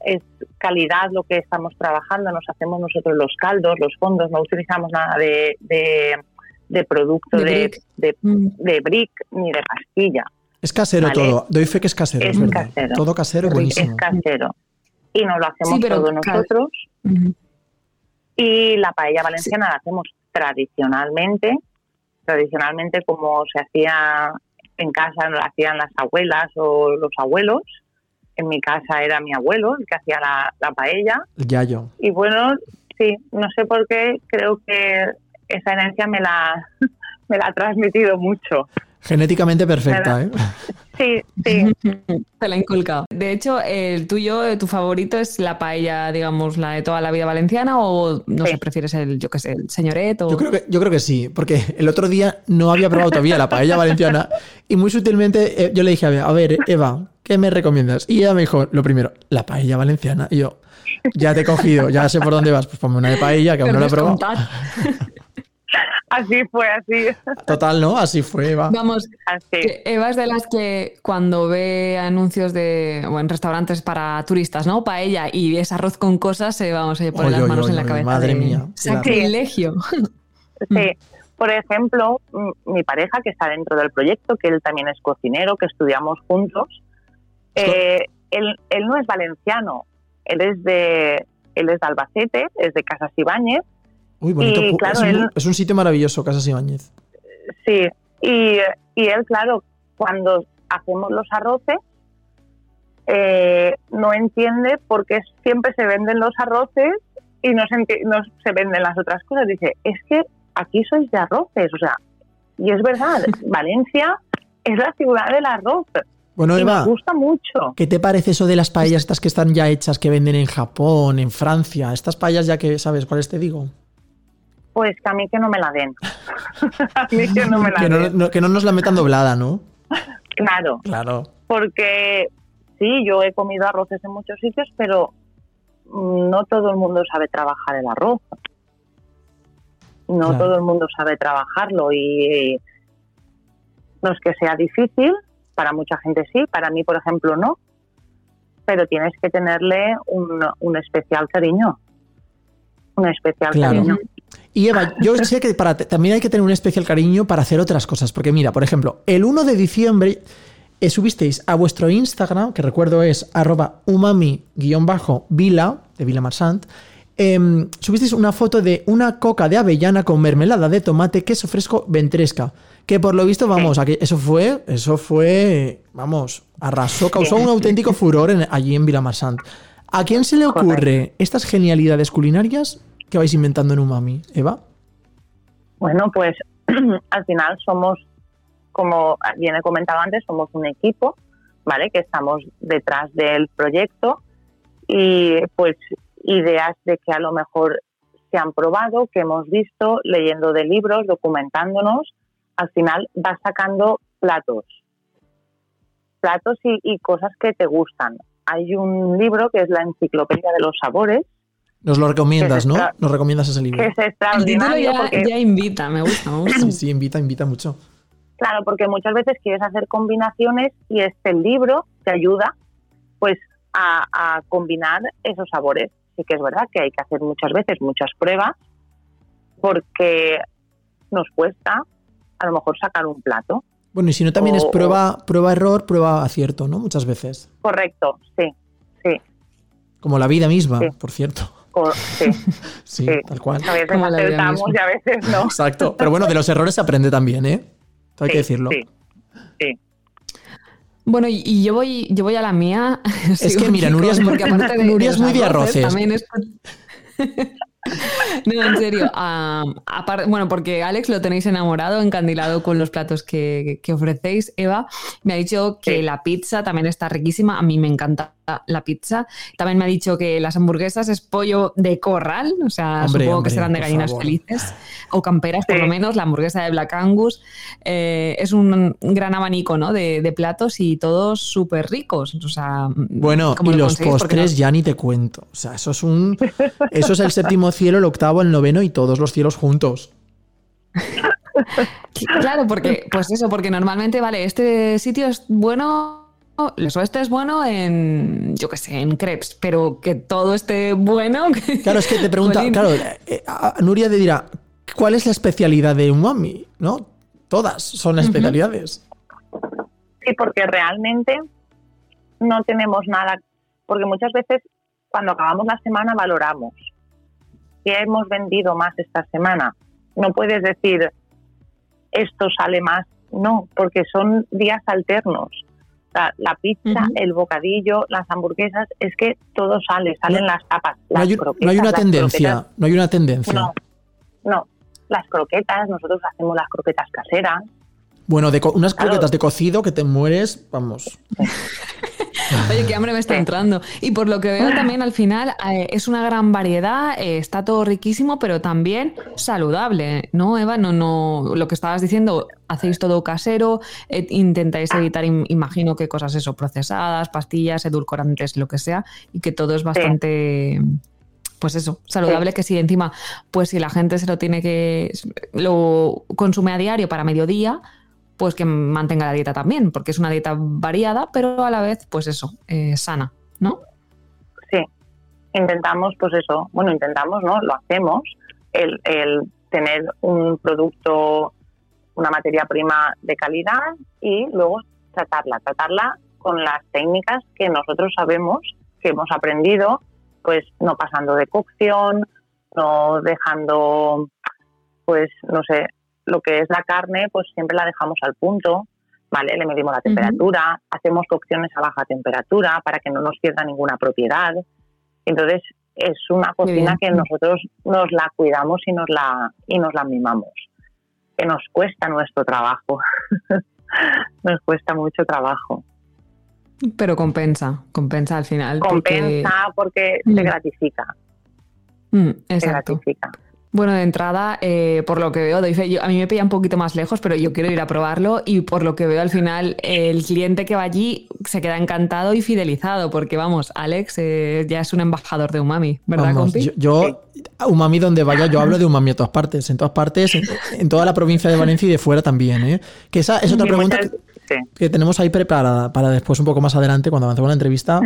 es calidad lo que estamos trabajando, nos hacemos nosotros los caldos, los fondos, no utilizamos nada de, de, de producto De de, brick. de, Mm. de brick ni de pastilla. Es casero Vale. todo. Doy fe que es casero, es, Es verdad. casero. Todo casero, buenísimo. Es casero. Y nos lo hacemos Sí, pero todo nosotros. Y la paella valenciana la hacemos tradicionalmente, tradicionalmente como se hacía en casa, lo hacían las abuelas o los abuelos. En mi casa era mi abuelo el que hacía la, la paella. El yayo. Y bueno, sí, no sé por qué, creo que esa herencia me la, me la ha transmitido mucho. Genéticamente perfecta, ¿eh? Sí, sí. Te la he inculcado. De hecho, el tuyo, eh, tu favorito es la paella, digamos, la de toda la vida valenciana o no Sí. sé, prefieres el, yo qué sé, el señoret o... Yo creo, que, yo creo que sí, porque el otro día no había probado todavía la paella valenciana y muy sutilmente eh, yo le dije, a ver, a ver, Eva, ¿qué me recomiendas? Y ella me dijo, lo primero, la paella valenciana. Y yo, ya te he cogido, ya sé por dónde vas, pues ponme una de paella que aún no la he probado. Así fue, así. Total, ¿no? Así fue, Eva. Vamos, Así. Eva es de las que cuando ve anuncios de o en restaurantes para turistas, ¿no? Paella y es arroz con cosas, se vamos a poner Oy, las manos oy, en la oy, cabeza. madre de mía. Sacrilegio. Sí. Por ejemplo, mi pareja que está dentro del proyecto, que él también es cocinero, que estudiamos juntos, eh, él, él no es valenciano, él es de él es de Albacete, es de Casas Ibáñez, Uy, bonito. Y, pu- claro, es, un, él- es un sitio maravilloso, Casas Ibáñez. sí, y, y él, claro, cuando hacemos los arroces, eh, no entiende por qué siempre se venden los arroces y no se, no se venden las otras cosas. Dice, es que aquí sois de arroces, o sea, y es verdad, Valencia es la ciudad del arroz. Bueno, y Eva, nos gusta mucho. ¿qué te parece eso de las paellas estas que están ya hechas, que venden en Japón, en Francia? Estas paellas ya que sabes cuáles te digo. Pues que a mí que no me la den. a mí que no me la Que no, den. no- que no nos la metan doblada, ¿no? Claro, Claro. porque sí, yo he comido arroces en muchos sitios, pero no todo el mundo sabe trabajar el arroz. No Claro. todo el mundo sabe trabajarlo y no es que sea difícil, para mucha gente sí, para mí, por ejemplo, no, pero tienes que tenerle un, un especial cariño. Un especial Claro. cariño. Y Eva, yo sé que para, también hay que tener un especial cariño para hacer otras cosas. Porque mira, por ejemplo, el 1 de diciembre eh, subisteis a vuestro Instagram, que recuerdo es arroba umami-vila, de Vila Marsant, em, subisteis una foto de una coca de avellana con mermelada de tomate, queso fresco, ventresca. Que por lo visto, vamos, aquí- eso fue, eso fue, vamos, arrasó, causó un auténtico furor en- allí en Vila Marsant. ¿A quién se le ocurre estas genialidades culinarias que vais inventando en Umami, Eva? Bueno, pues al final somos, como bien he comentado antes, somos un equipo, ¿vale? Que estamos detrás del proyecto y pues ideas de que a lo mejor se han probado, que hemos visto, leyendo de libros, documentándonos, al final vas sacando platos, platos y, y cosas que te gustan. Hay un libro que es la Enciclopedia de los Sabores, Nos lo recomiendas, ¿no? Nos recomiendas ese libro. que es El título extraordinario ya, porque ya invita, me gusta, me gusta. Sí, sí, invita, invita mucho. Claro, porque muchas veces quieres hacer combinaciones y este libro te ayuda pues a, a combinar esos sabores. Sí que es verdad que hay que hacer muchas veces muchas pruebas porque nos cuesta a lo mejor sacar un plato. Bueno, y si no también es prueba, prueba error, prueba acierto, ¿no? Muchas veces. Correcto, sí, sí, Como la vida misma, Sí. por cierto. Sí. Sí, Sí. tal cual. A veces acertamos y a veces no. Exacto. Pero bueno, de los errores se aprende también, ¿eh? Hay que decirlo. Sí, sí. Bueno, y, y yo voy, yo voy a la mía. Es que mira, Nuria es porque aparte de- Nuria es muy de arroces. También es... No, en serio. ah, apar- bueno, porque Alex lo tenéis enamorado, encandilado con los platos que, que ofrecéis. Eva me ha dicho que Sí. la pizza también está riquísima. A mí me encanta la pizza. También me ha dicho que las hamburguesas es pollo de corral. O sea, Hombre, supongo hombre, que serán de por gallinas favor. felices o camperas, por Sí. lo menos. La hamburguesa de Black Angus. Eh, es un gran abanico ¿no? de, de platos y todos súper ricos. O sea, Bueno, ¿cómo y lo los postres no- ya ni te cuento. O sea, eso es un. Eso es el séptimo cielo, el octavo, el noveno y todos los cielos juntos. Claro, porque, pues eso, porque normalmente, vale, este sitio es bueno eso este es bueno en, yo qué sé, en crepes, pero que todo esté bueno. Claro, es que te pregunta, claro, eh, a- Nuria te dirá, ¿cuál es la especialidad de umami? ¿No? Todas son especialidades. Sí, porque realmente no tenemos nada, porque muchas veces cuando acabamos la semana valoramos qué hemos vendido más esta semana. No puedes decir esto sale más, no, porque son días alternos. Sea, la pizza, el bocadillo, las hamburguesas, es que todo sale, salen las tapas, No las hay, un- croquetas. no hay una tendencia, croquetas. no hay una tendencia. No, no. Las croquetas, nosotros hacemos las croquetas caseras. Bueno, de unas Claro. croquetas de cocido que te mueres, vamos. Oye, qué hambre me está entrando. Y por lo que veo también al final eh, es una gran variedad, eh, está todo riquísimo, pero también saludable, ¿no, Eva? No, no, lo que estabas diciendo, hacéis todo casero, eh, intentáis evitar, im- imagino que cosas eso, procesadas, pastillas, edulcorantes, lo que sea, y que todo es bastante, pues eso, saludable, que si encima, pues si la gente se lo tiene que, lo consume a diario para mediodía, pues que mantenga la dieta también, porque es una dieta variada, pero a la vez, pues eso, eh, sana, ¿no? Sí, intentamos, pues eso, bueno, intentamos, ¿no? Lo hacemos, el, el tener un producto, una materia prima de calidad y luego tratarla, tratarla con las técnicas que nosotros sabemos, que hemos aprendido, pues no pasando de cocción, no dejando, pues no sé, lo que es la carne, pues siempre la dejamos al punto, ¿vale? Le medimos la temperatura, hacemos cocciones a baja temperatura para que no nos pierda ninguna propiedad. Entonces, es una cocina que nosotros nos la cuidamos y nos la, y nos la mimamos. Que nos cuesta nuestro trabajo. nos cuesta mucho trabajo. Pero compensa, compensa al final. porque- Compensa porque Mm. se gratifica. Mm, Se exacto. gratifica. Bueno, de entrada, eh, por lo que veo, doy fe, yo- a mí me pilla un poquito más lejos, pero yo quiero ir a probarlo y por lo que veo al final, el cliente que va allí se queda encantado y fidelizado, porque vamos, Alex eh, ya es un embajador de Umami, ¿verdad, Vamos, compi? yo, yo, umami donde vaya, yo hablo de umami a todas partes, en todas partes, en, en toda la provincia de Valencia y de fuera también, ¿eh? Que esa es otra pregunta que, que tenemos ahí preparada para después un poco más adelante, cuando avancemos la entrevista,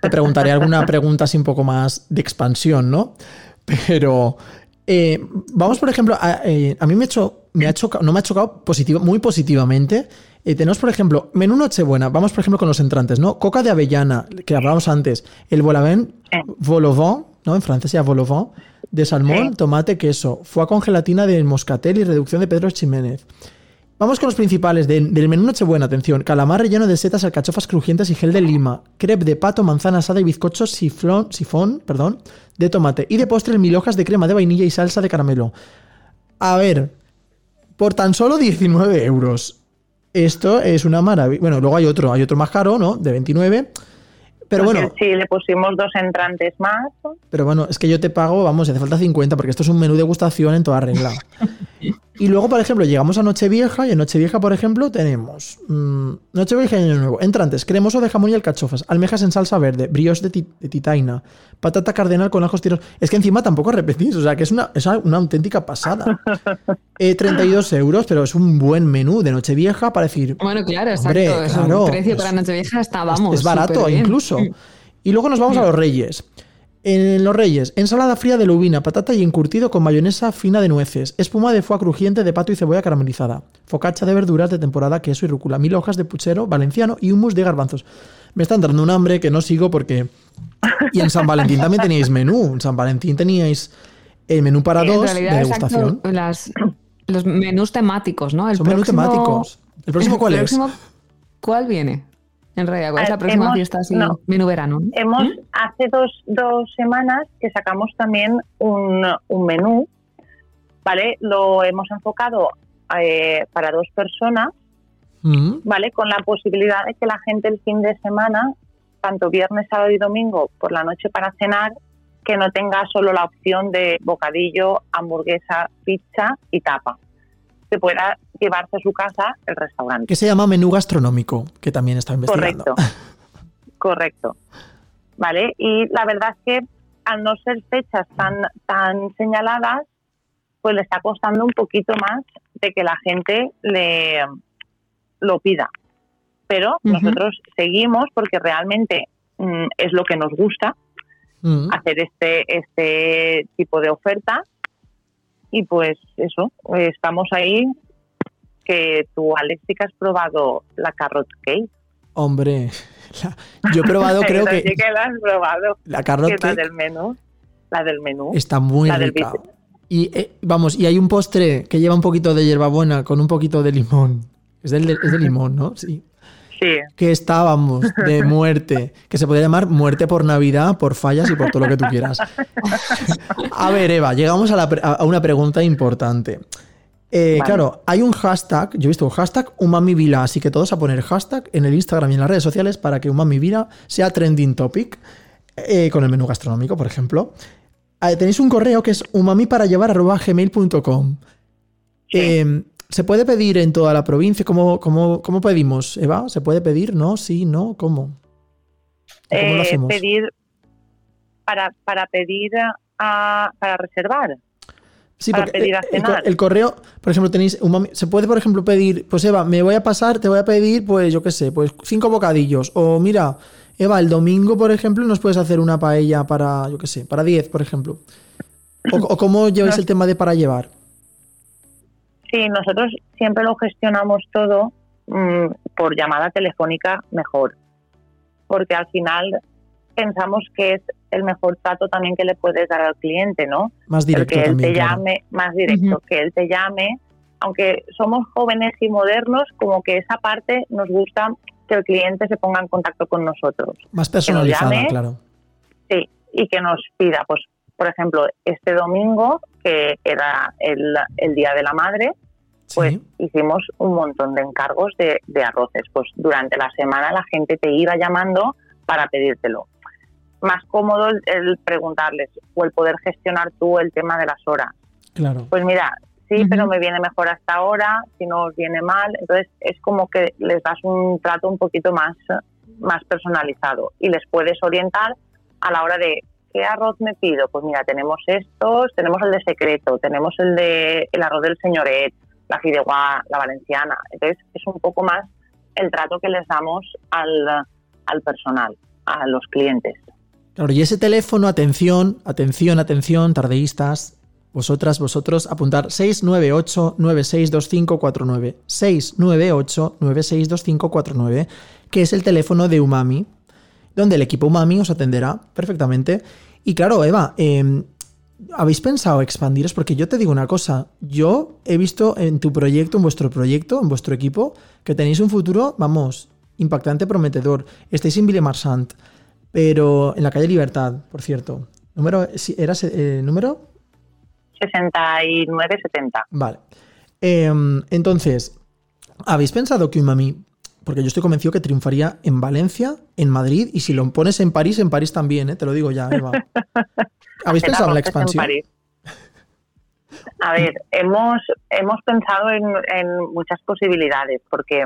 te preguntaré alguna pregunta así un poco más de expansión, ¿no? Pero eh, vamos, por ejemplo, a, eh, a mí me me ha chocado, no me ha chocado positivo, muy positivamente. Eh, tenemos, por ejemplo, menú Nochebuena. Vamos, por ejemplo, con los entrantes, ¿no? Coca de avellana, que hablábamos antes. El volavent, vol au vent, ¿no? En francés ya vol au vent. De salmón, tomate, queso. Foie con gelatina de moscatel y reducción de Pedro Ximénez. Vamos con los principales de- del menú Nochebuena, atención. Calamar relleno de setas, alcachofas crujientes y gel de lima. Crepe de pato, manzana asada y bizcocho siflón, sifón perdón, de tomate. Y de postre mil hojas de crema de vainilla y salsa de caramelo. A ver, por tan solo 19 euros. Esto es una maravilla. Bueno, luego hay otro, hay otro más caro, ¿no? De 29. Pero Porque bueno, si le pusimos dos entrantes más, pero bueno, es que yo te pago, vamos, hace falta 50 porque esto es un menú degustación en toda regla. Y luego, por ejemplo, llegamos a Nochevieja y en Nochevieja, por ejemplo, tenemos mm, Nochevieja y Año Nuevo. Entrantes, cremoso de jamón y alcachofas, almejas en salsa verde, brioche de, ti- de titaina, patata cardenal con ajos tiros. Es que encima tampoco repetís, o sea, que es una, es una auténtica pasada. Eh, 32 euros, pero es un buen menú de Nochevieja para decir, Bueno, claro, exacto. Hombre, es claro, un precio es- para Nochevieja está, vamos. es barato incluso. Y luego nos vamos a los Reyes. En los Reyes, ensalada fría de lubina, patata y encurtido con mayonesa fina de nueces, espuma de foie crujiente de pato y cebolla caramelizada, focaccia de verduras de temporada, queso y rúcula, mil hojas de puchero valenciano y hummus de garbanzos. Me está entrando un hambre que no sigo porque... Y en San Valentín también teníais menú. En San Valentín teníais el menú para dos de degustación. exacto, las, los menús temáticos, ¿no? El Son menús próximo- temáticos. ¿El próximo cuál es? próximo- ¿Cuál viene? En realidad, ¿cuál es la Eh, próxima hemos- fiesta así? no. Menú verano. ¿no? Hemos, ¿Mm? hace dos, dos semanas que sacamos también un, un menú, ¿vale? Lo hemos enfocado eh, para dos personas, Mm. ¿vale? Con la posibilidad de que la gente el fin de semana, tanto viernes, sábado y domingo, por la noche para cenar, que no tenga solo la opción de bocadillo, hamburguesa, pizza y tapa. Que pueda llevarse a su casa el restaurante. Que se llama menú gastronómico, que también está investigando. Correcto. Correcto. ¿Vale? Y la verdad es que al no ser fechas tan, tan señaladas, pues le está costando un poquito más de que la gente le lo pida. pero nosotros seguimos porque realmente mm, es lo que nos gusta, Mm. hacer este, este tipo de oferta. Y pues eso, eh, estamos ahí. Que tú, Alex, sí que has probado la carrot cake. Hombre, la- yo he probado, creo que Sí que la has probado. la carrot que es la cake del menú. La del menú. está muy la rica. Y eh, vamos, y hay un postre que lleva un poquito de hierbabuena con un poquito de limón. Es, del, es de limón, ¿no? Sí. Sí. Que está, vamos, de muerte. Que se podría llamar muerte por Navidad, por fallas y por todo lo que tú quieras. A ver, Eva, llegamos a, la pre- a una pregunta importante. Eh, Vale. Claro, hay un hashtag, yo he visto un hashtag UmamiVila, así que todos a poner hashtag en el Instagram y en las redes sociales para que UmamiVila sea trending topic eh, con el menú gastronómico, por ejemplo. Eh, tenéis un correo que es umamipara.gmail.com. Sí. Eh, ¿Se puede pedir en toda la provincia? ¿Cómo, cómo, cómo pedimos, Eva? ¿Se puede pedir? ¿No? ¿Sí? ¿No? ¿Cómo? ¿O ¿Cómo lo Eh, hacemos? pedir para, para pedir a, para reservar. Sí, para porque pedir a el co- cenar. el correo, por ejemplo, tenéis umami- se puede, por ejemplo, pedir, pues Eva, me voy a pasar, te voy a pedir, pues yo qué sé, pues cinco bocadillos. O mira, Eva, el domingo, por ejemplo, nos puedes hacer una paella para, yo qué sé, para 10, por ejemplo. O, o cómo lleváis el tema de para llevar. Sí, nosotros siempre lo gestionamos todo mm, por llamada telefónica mejor, porque al final pensamos que es el mejor trato también que le puedes dar al cliente, ¿no? Más el directo que él también. te claro. llame más directo, que él te llame, aunque somos jóvenes y modernos, como que esa parte nos gusta que el cliente se ponga en contacto con nosotros. Más personalizada, llame. claro. Sí, y que nos pida, pues, por ejemplo, este domingo, que era el, el Día de la Madre, pues Sí. hicimos un montón de encargos de, de arroces. Pues durante la semana la gente te iba llamando para pedírtelo. Más cómodo el, el preguntarles o el poder gestionar tú el tema de las horas. Claro. Pues mira, sí, Ujú. pero me viene mejor hasta ahora, si no os viene mal. Entonces es como que les das un trato un poquito más, más personalizado y les puedes orientar a la hora de qué arroz me pido. Pues mira, tenemos estos, tenemos el de secreto, tenemos el de el arroz del señoret, la fideuá, la valenciana. Entonces es un poco más el trato que les damos al, al personal, a los clientes. Claro, y ese teléfono, atención, atención, atención, tardeístas, vosotras, vosotros, apuntar 698-962549. 698-962549, que es el teléfono de Umami, donde el equipo Umami os atenderá perfectamente. Y claro, Eva, eh, ¿habéis pensado expandiros? Porque yo te digo una cosa, yo he visto en tu proyecto, en vuestro proyecto, en vuestro equipo, que tenéis un futuro, vamos, impactante, prometedor. Estáis en Villemarsant, pero en la calle Libertad, por cierto. ¿Número? ¿Era eh, número? 69-70. Vale. Em, entonces, ¿habéis pensado que Umami, porque yo estoy convencido que triunfaría en Valencia, en Madrid, y si lo pones en París, en París también, ¿eh? te lo digo ya, Eva. ¿Habéis pensado en la expansión? A ver, hemos, hemos pensado en, en muchas posibilidades, porque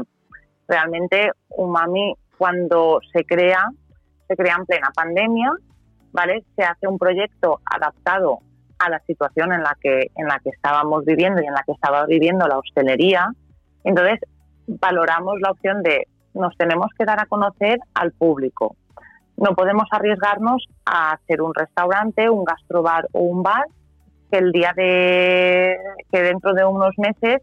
realmente Umami cuando se crea, se crea en plena pandemia, ¿vale? Se hace un proyecto adaptado a la situación en la que, en la que estábamos viviendo y en la que estaba viviendo la hostelería. Entonces, valoramos la opción de nos tenemos que dar a conocer al público. No podemos arriesgarnos a hacer un restaurante, un gastrobar o un bar que el día de que dentro de unos meses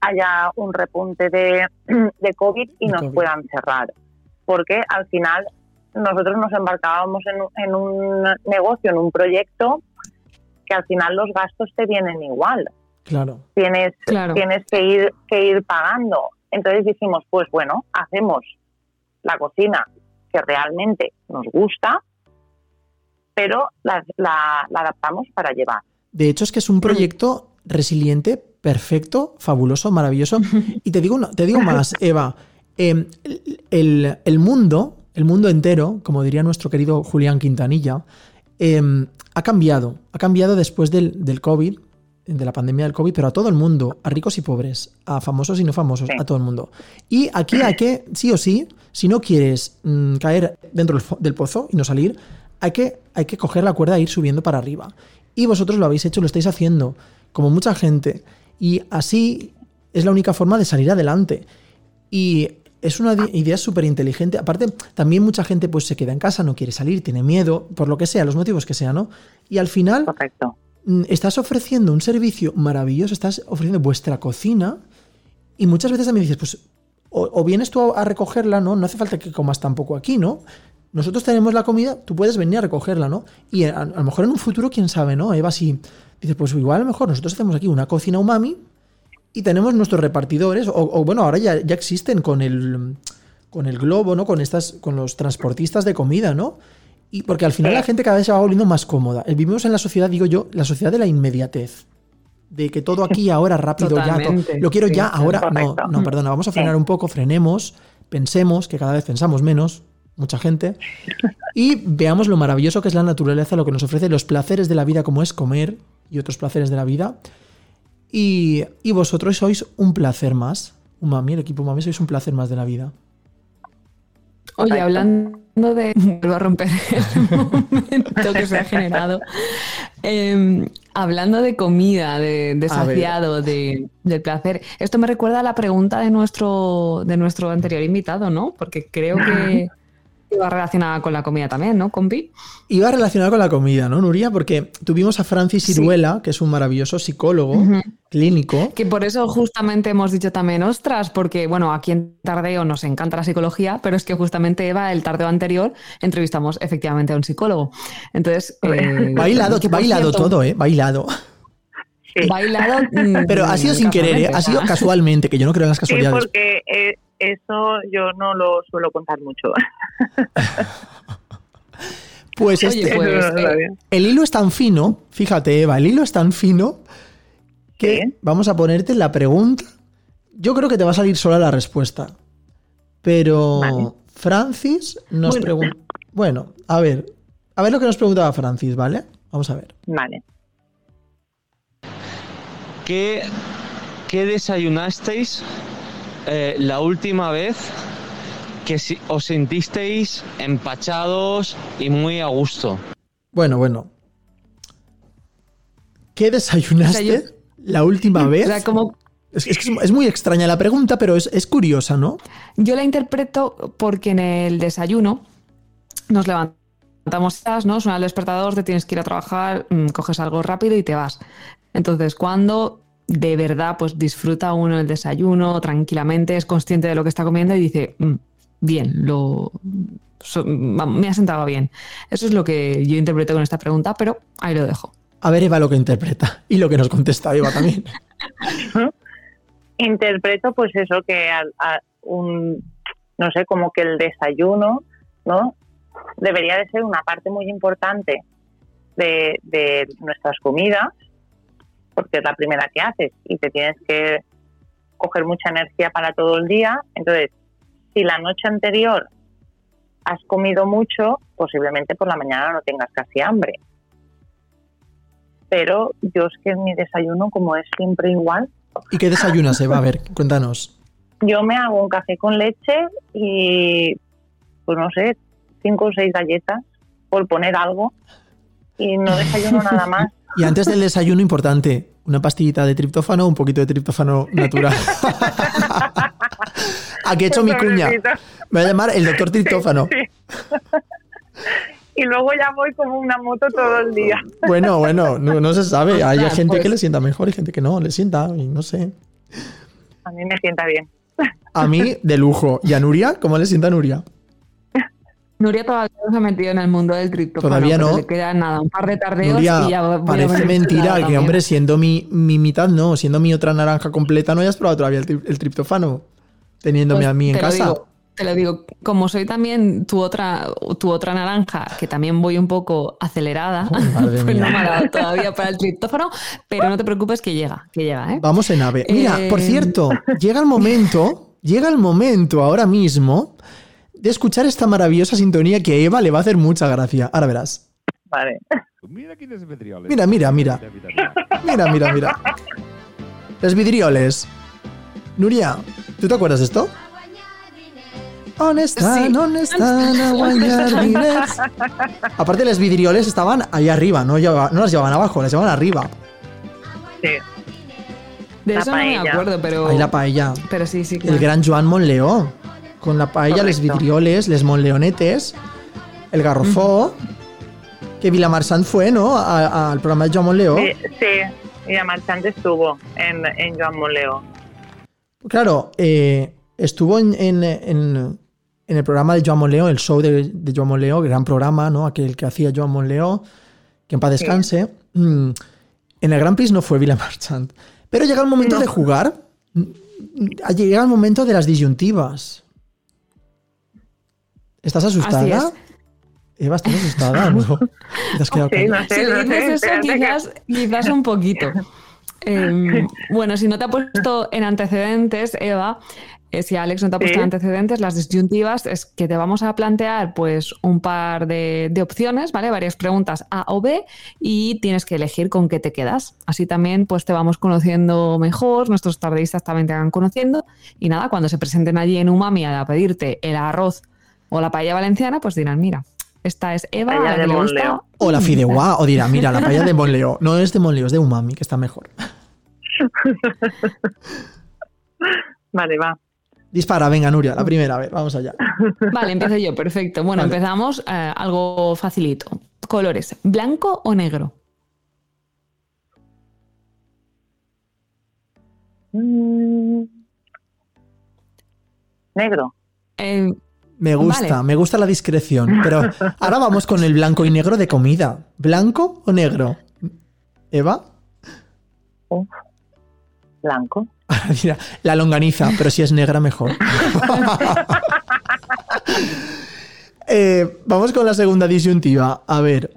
haya un repunte de, de COVID y De nos COVID. puedan cerrar. Porque al final nosotros nos embarcábamos en, un- en un negocio, en un proyecto, que al final los gastos te vienen igual Claro. tienes, Claro. tienes que ir, que ir pagando. Entonces dijimos, pues bueno, hacemos la cocina que realmente nos gusta, pero la, la- la adaptamos para llevar. De hecho, es que es un proyecto resiliente, perfecto, fabuloso, maravilloso. Y te digo, una- te digo más, Eva. eh, el, el mundo, el mundo entero, como diría nuestro querido Julián Quintanilla, eh, ha cambiado. Ha cambiado después del, del COVID, de la pandemia del COVID, pero a todo el mundo, a ricos y pobres, a famosos y no famosos, Sí. a todo el mundo. Y aquí hay que, sí o sí, si no quieres mm, caer dentro del, fo- del pozo y no salir, hay que, hay que coger la cuerda e ir subiendo para arriba. Y vosotros lo habéis hecho, lo estáis haciendo, como mucha gente. Y así es la única forma de salir adelante. Y es una idea súper inteligente. Aparte, también mucha gente pues se queda en casa, no quiere salir, tiene miedo, por lo que sea, los motivos que sea, ¿no? Y al final Correcto. Mm, estás ofreciendo un servicio maravilloso, estás ofreciendo vuestra cocina y muchas veces también dices, pues, o, o vienes tú a, recogerla, ¿no? No hace falta que comas tampoco aquí, ¿no? Nosotros tenemos la comida, tú puedes venir a recogerla, ¿no? Y a, a lo mejor en un futuro, quién sabe, ¿no? Eva, si dices, pues igual a lo mejor nosotros hacemos aquí una cocina umami y tenemos nuestros repartidores, o, o, bueno, ahora ya, ya existen con el, con el globo, ¿no? Con, estas, con los transportistas de comida, ¿no? Y porque al final la gente cada vez se va volviendo más cómoda. Eh, Vivimos en la sociedad, digo yo, la sociedad de la inmediatez. De que todo aquí, ahora, rápido, ya. Lo quiero sí, ya, ahora. No, no, perdona, vamos a frenar un poco, frenemos, pensemos, que cada vez pensamos menos, mucha gente, y veamos lo maravilloso que es la naturaleza, lo que nos ofrece, los placeres de la vida, como es comer y otros placeres de la vida. Y, y vosotros sois un placer más. Umami, el equipo Umami, sois un placer más de la vida. Oye, hablando de. Vuelvo a romper el momento que se ha generado. Eh, hablando de comida, de, de saciado, de, del placer. Esto me recuerda a la pregunta de nuestro, de nuestro anterior invitado, ¿no? Porque creo que iba relacionada con la comida también, ¿no, compi? Iba relacionado con la comida, ¿no, Nuria? Porque tuvimos a Francis Sí. Ciruela, que es un maravilloso psicólogo clínico. Que por eso justamente hemos dicho también, ostras, porque bueno, aquí en Tardeo nos encanta la psicología, pero es que justamente Eva, el tardeo anterior, entrevistamos efectivamente a un psicólogo. Entonces, eh, Bailado, bailado todo, ¿eh? Bailado. Sí, Bailado. Pero ha sido sin querer, ¿eh? Ha sido casualmente, que yo no creo en las sí casualidades. porque eh, eso yo no lo suelo contar mucho. Pues Oye, este, pues, eh, el hilo es tan fino, fíjate, Eva, el hilo es tan fino que Sí. vamos a ponerte la pregunta. Yo creo que te va a salir sola la respuesta. Pero Vale. Francis nos Bueno. pregunta. Bueno, a ver. A ver lo que nos preguntaba Francis, ¿vale? Vamos a ver. Vale. ¿Qué, qué desayunasteis eh, la última vez que si- os sentisteis empachados y muy a gusto? Bueno, bueno. ¿Qué desayunaste la última vez? O sea, como es, muy extraña la pregunta, pero es, es curiosa, ¿no? yo la interpreto porque en el desayuno nos levantamos, ¿no? Suena el despertador, te tienes que ir a trabajar, mm, coges algo rápido y te vas. Entonces, cuando de verdad pues disfruta uno el desayuno tranquilamente, es consciente de lo que está comiendo y dice, "Mm, bien, lo so- me ha sentado bien. Eso es lo que yo interpreto con esta pregunta, pero ahí lo dejo. A ver, Eva, lo que interpreta. Y lo que nos contesta Eva también. Interpreto pues eso que al- a un, no sé, como que el desayuno, ¿no? Debería de ser una parte muy importante de, de nuestras comidas, porque es la primera que haces y te tienes que coger mucha energía para todo el día. Entonces, si la noche anterior has comido mucho, posiblemente por la mañana no tengas casi hambre. Pero yo es que mi desayuno, como es siempre igual, ¿Y qué desayunas, Eva? A ver, cuéntanos. yo me hago un café con leche y, pues no sé, cinco o seis galletas, por poner algo, y no desayuno nada más. Y antes del desayuno, importante, una pastillita de triptófano, un poquito de triptófano natural. Aquí he hecho mi cuña. Me va a llamar el doctor triptófano. Sí. y luego ya voy como una moto todo el día. Bueno, bueno, no, no se sabe. Hay gente pues. que le sienta mejor y gente que no, le sienta, y no sé. A mí me sienta bien. A mí, de lujo. ¿Y a Nuria? ¿Cómo le sienta a Nuria? Nuria todavía no se ha metido en el mundo del triptófano. Todavía pero no. Le queda nada, un par de tardeos Nuria, y ya parece mentira que, también. hombre, siendo mi, mi mitad, no, siendo mi otra naranja completa, no hayas probado todavía el, tri- el triptófano, teniéndome Pues a mí en casa. digo, te lo digo, como soy también tu otra, tu otra naranja, que también voy un poco acelerada, Oh, pues mía. no me ha dado todavía para el triptófano, pero no te preocupes que llega, que llega, ¿eh? Vamos en ave. Mira, Eh, por cierto, llega el momento, llega el momento ahora mismo de escuchar esta maravillosa sintonía que a Eva le va a hacer mucha gracia. Ahora verás. Vale. Mira. Mira, mira, mira. Mira, mira, mira. Los vidrioles. Nuria, ¿tú te acuerdas de esto? On están, Sí. on están. Aparte, los vidrioles estaban ahí arriba, no, llevaba- no las llevaban abajo, las llevaban arriba. Sí. De la eso no me acuerdo, pero, Ahí la paella. pero sí, sí. El claro. gran Joan Monleó. Con la paella, les Correcto. vidrioles, les monleonetes, el garrofó, que Vilamarchant fue, ¿no? Al programa de Joan Monleo. Sí, sí, estuvo en, en Joan Moleo. Claro, eh, estuvo en, en- en- en el programa de Joan Monleo, el show de, de Joan Monleo, gran programa, ¿no? Aquel que hacía Joan Monleo, que en paz descanse. Mm, En el Grand Prix no fue Vilamarchant. Pero llega el momento No. de jugar. mm, Llega el momento de las disyuntivas. ¿Estás asustada? Así es. Eva, ¿estás asustada? ¿No? Te has quedado Sí, callada. no sé, Si no le dices sé, eso, espérate que- quizás, quizás un poquito. Eh, bueno, si no te ha puesto en antecedentes, Eva, eh, si Alex no te ha puesto Sí. en antecedentes, las disyuntivas es que te vamos a plantear pues un par de, de opciones, ¿vale? Varias preguntas A o B y tienes que elegir con qué te quedas. Así también pues te vamos conociendo mejor, nuestros tardeístas también te van conociendo y nada, cuando se presenten allí en Umami a pedirte el arroz o la paella valenciana, pues dirán, mira, esta es Eva, a Paella la que de le gusta Monleo. O la fideuá, o dirá, mira, la paella de Monleo. No es de Monleo, es de Umami, que está mejor. Vale, va. Dispara, venga, Nuria, la primera, a ver, vamos allá. Vale, empiezo yo, perfecto. Bueno, Vale. empezamos eh, algo facilito. Colores, ¿blanco o negro? Mm. Negro. Eh, Me gusta, Vale. me gusta la discreción. Pero ahora vamos con el blanco y negro de comida. ¿Blanco o negro? ¿Eva? Blanco. Mira, la longaniza, pero si es negra, mejor. Eh, vamos con la segunda disyuntiva. A ver.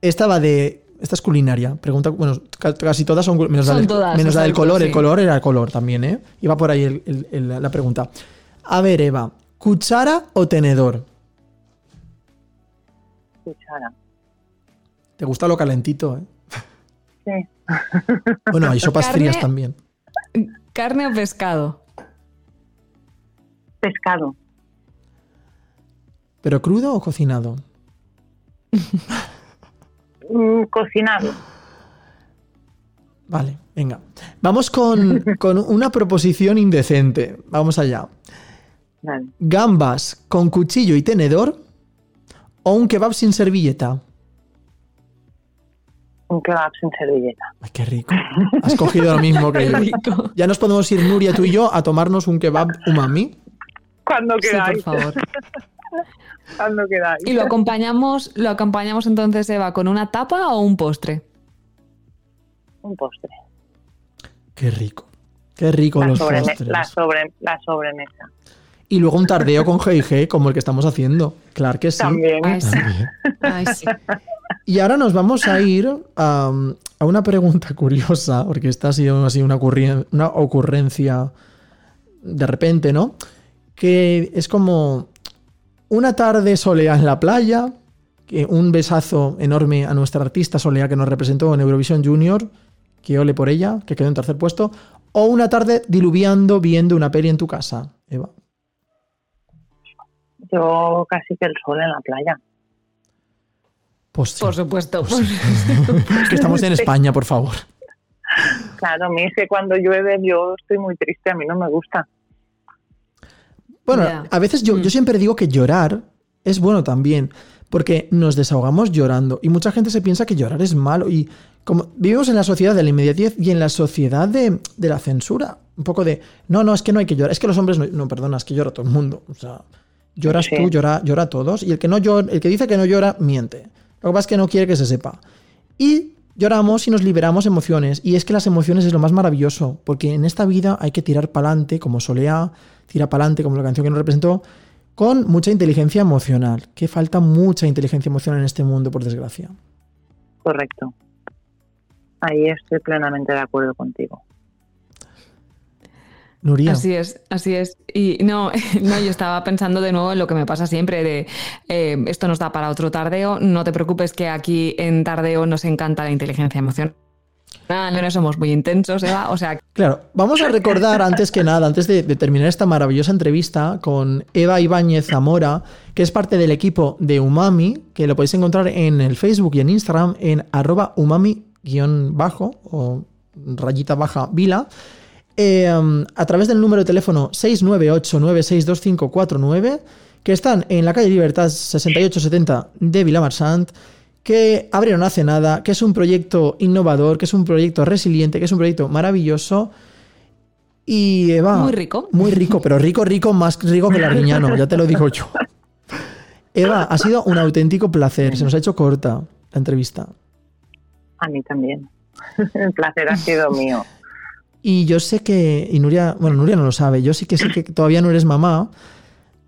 Esta va de. Esta es culinaria. Pregunta. Bueno, ca- casi todas son. Menos, la, Son del, todas, menos la del color. El color era el color también, ¿eh? Iba por ahí el- el- el- la pregunta. A ver, Eva. ¿Cuchara o tenedor? Cuchara. Te gusta lo calentito, ¿eh? Sí. Bueno, hay sopas Carne- frías también. ¿Carne o pescado? Pescado. ¿Pero crudo o cocinado? Mm, cocinado. Vale, venga. Vamos con, con una proposición indecente. Vamos allá. Vale. ¿Gambas con cuchillo y tenedor o un kebab sin servilleta? Un kebab sin servilleta. Ay, qué rico. Has cogido lo mismo que yo. Rico. Ya nos podemos ir, Nuria, tú y yo, a tomarnos un kebab umami. Cuando Sí, por queráis. favor. Cuando queráis. ¿Y lo acompañamos, lo acompañamos entonces, Eva, con una tapa o un postre? Un postre. Qué rico. Qué rico La, los postres. la, sobre, la sobremesa. Y luego un tardeo con G&G como el que estamos haciendo. Claro que sí. También. Ay, sí. También. Ay, sí. Y ahora nos vamos a ir a, a una pregunta curiosa, porque esta ha sido así una, una ocurrencia de repente, ¿no? Que es como una tarde soleada en la playa, que un besazo enorme a nuestra artista Solea que nos representó en Eurovisión Junior, que ole por ella, que quedó en tercer puesto, o una tarde diluviando viendo una peli en tu casa, Eva. Yo casi que el sol en la playa. Pues sí. Por supuesto. Pues. Es que estamos en España, por favor. Claro, a mí es que cuando llueve yo estoy muy triste, a mí no me gusta. Bueno, a veces yo, yo Mm. siempre digo que llorar es bueno también, porque nos desahogamos llorando y mucha gente se piensa que llorar es malo y como vivimos en la sociedad de la inmediatez y en la sociedad de, de la censura, un poco de, no, no, es que no hay que llorar, es que los hombres no, no perdona, es que llora todo el mundo, o sea, lloras Sí. tú, llora, llora todos y el que, no llora, el que dice que no llora, miente. Lo que pasa es que no quiere que se sepa. Y lloramos y nos liberamos emociones. Y es que las emociones es lo más maravilloso, porque en esta vida hay que tirar para adelante, como Soleá, tira para adelante, como la canción que nos representó, con mucha inteligencia emocional. Que falta mucha inteligencia emocional en este mundo, por desgracia. Correcto. Ahí estoy plenamente de acuerdo contigo. Nuria. Así es, así es. Y no, no, yo estaba pensando de nuevo en lo que me pasa siempre de eh, esto nos da para otro tardeo. No te preocupes que aquí en tardeo nos encanta la inteligencia emocional. No somos muy intensos, Eva. O sea, Claro, vamos a recordar antes que nada, antes de, de terminar esta maravillosa entrevista con Eva Ibáñez Zamora, que es parte del equipo de Umami, que lo podéis encontrar en el Facebook y en Instagram en arroba umami-bajo o rayita baja vila. Eh, um, a través del número de teléfono 698962549, que están en la calle Libertad 6870 de Vilamarsant, que abrieron hace nada, que es un proyecto innovador, que es un proyecto resiliente, que es un proyecto maravilloso. Y Eva. Muy rico. Muy rico, pero rico, rico, más rico que el arguiñano, ya te lo digo yo. Eva, ha sido un auténtico placer. Se nos ha hecho corta la entrevista. A mí también. El placer ha sido mío. Y yo sé que, y Nuria, bueno, Nuria no lo sabe, yo sí que sé que todavía no eres mamá,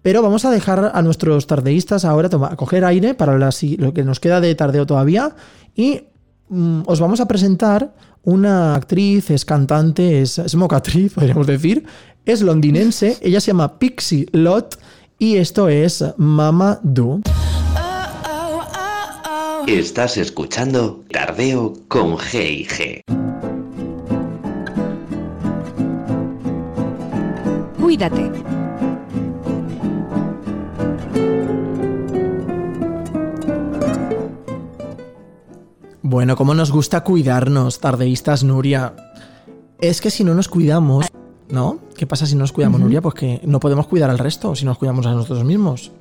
pero vamos a dejar a nuestros tardeístas ahora a coger aire para lo que nos queda de tardeo todavía y mm, os vamos a presentar una actriz, es cantante, es, es mocatriz, podríamos decir, es londinense, ella se llama Pixie Lott y esto es Mama Do. Estás escuchando Tardeo con G&G. Cuídate. Bueno, cómo nos gusta cuidarnos, tardeístas, Nuria. Es que si no nos cuidamos, ¿no? ¿Qué pasa si no nos cuidamos, Nuria? Pues que no podemos cuidar al resto si nos cuidamos a nosotros mismos.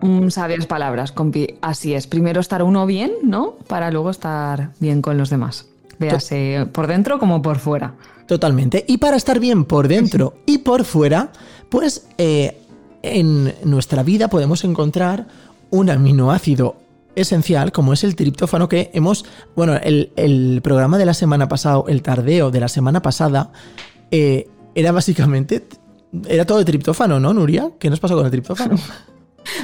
Mm, sabias palabras, compi. Así es. Primero estar uno bien, ¿no? Para luego estar bien con los demás. Véase por dentro como por fuera. Totalmente. Y para estar bien por dentro y por fuera, pues eh, en nuestra vida podemos encontrar un aminoácido esencial como es el triptófano que hemos, bueno, el, el programa de la semana pasada, el tardeo de la semana pasada, eh, era básicamente, era todo de triptófano, ¿no, Nuria? ¿Qué nos pasó con el triptófano?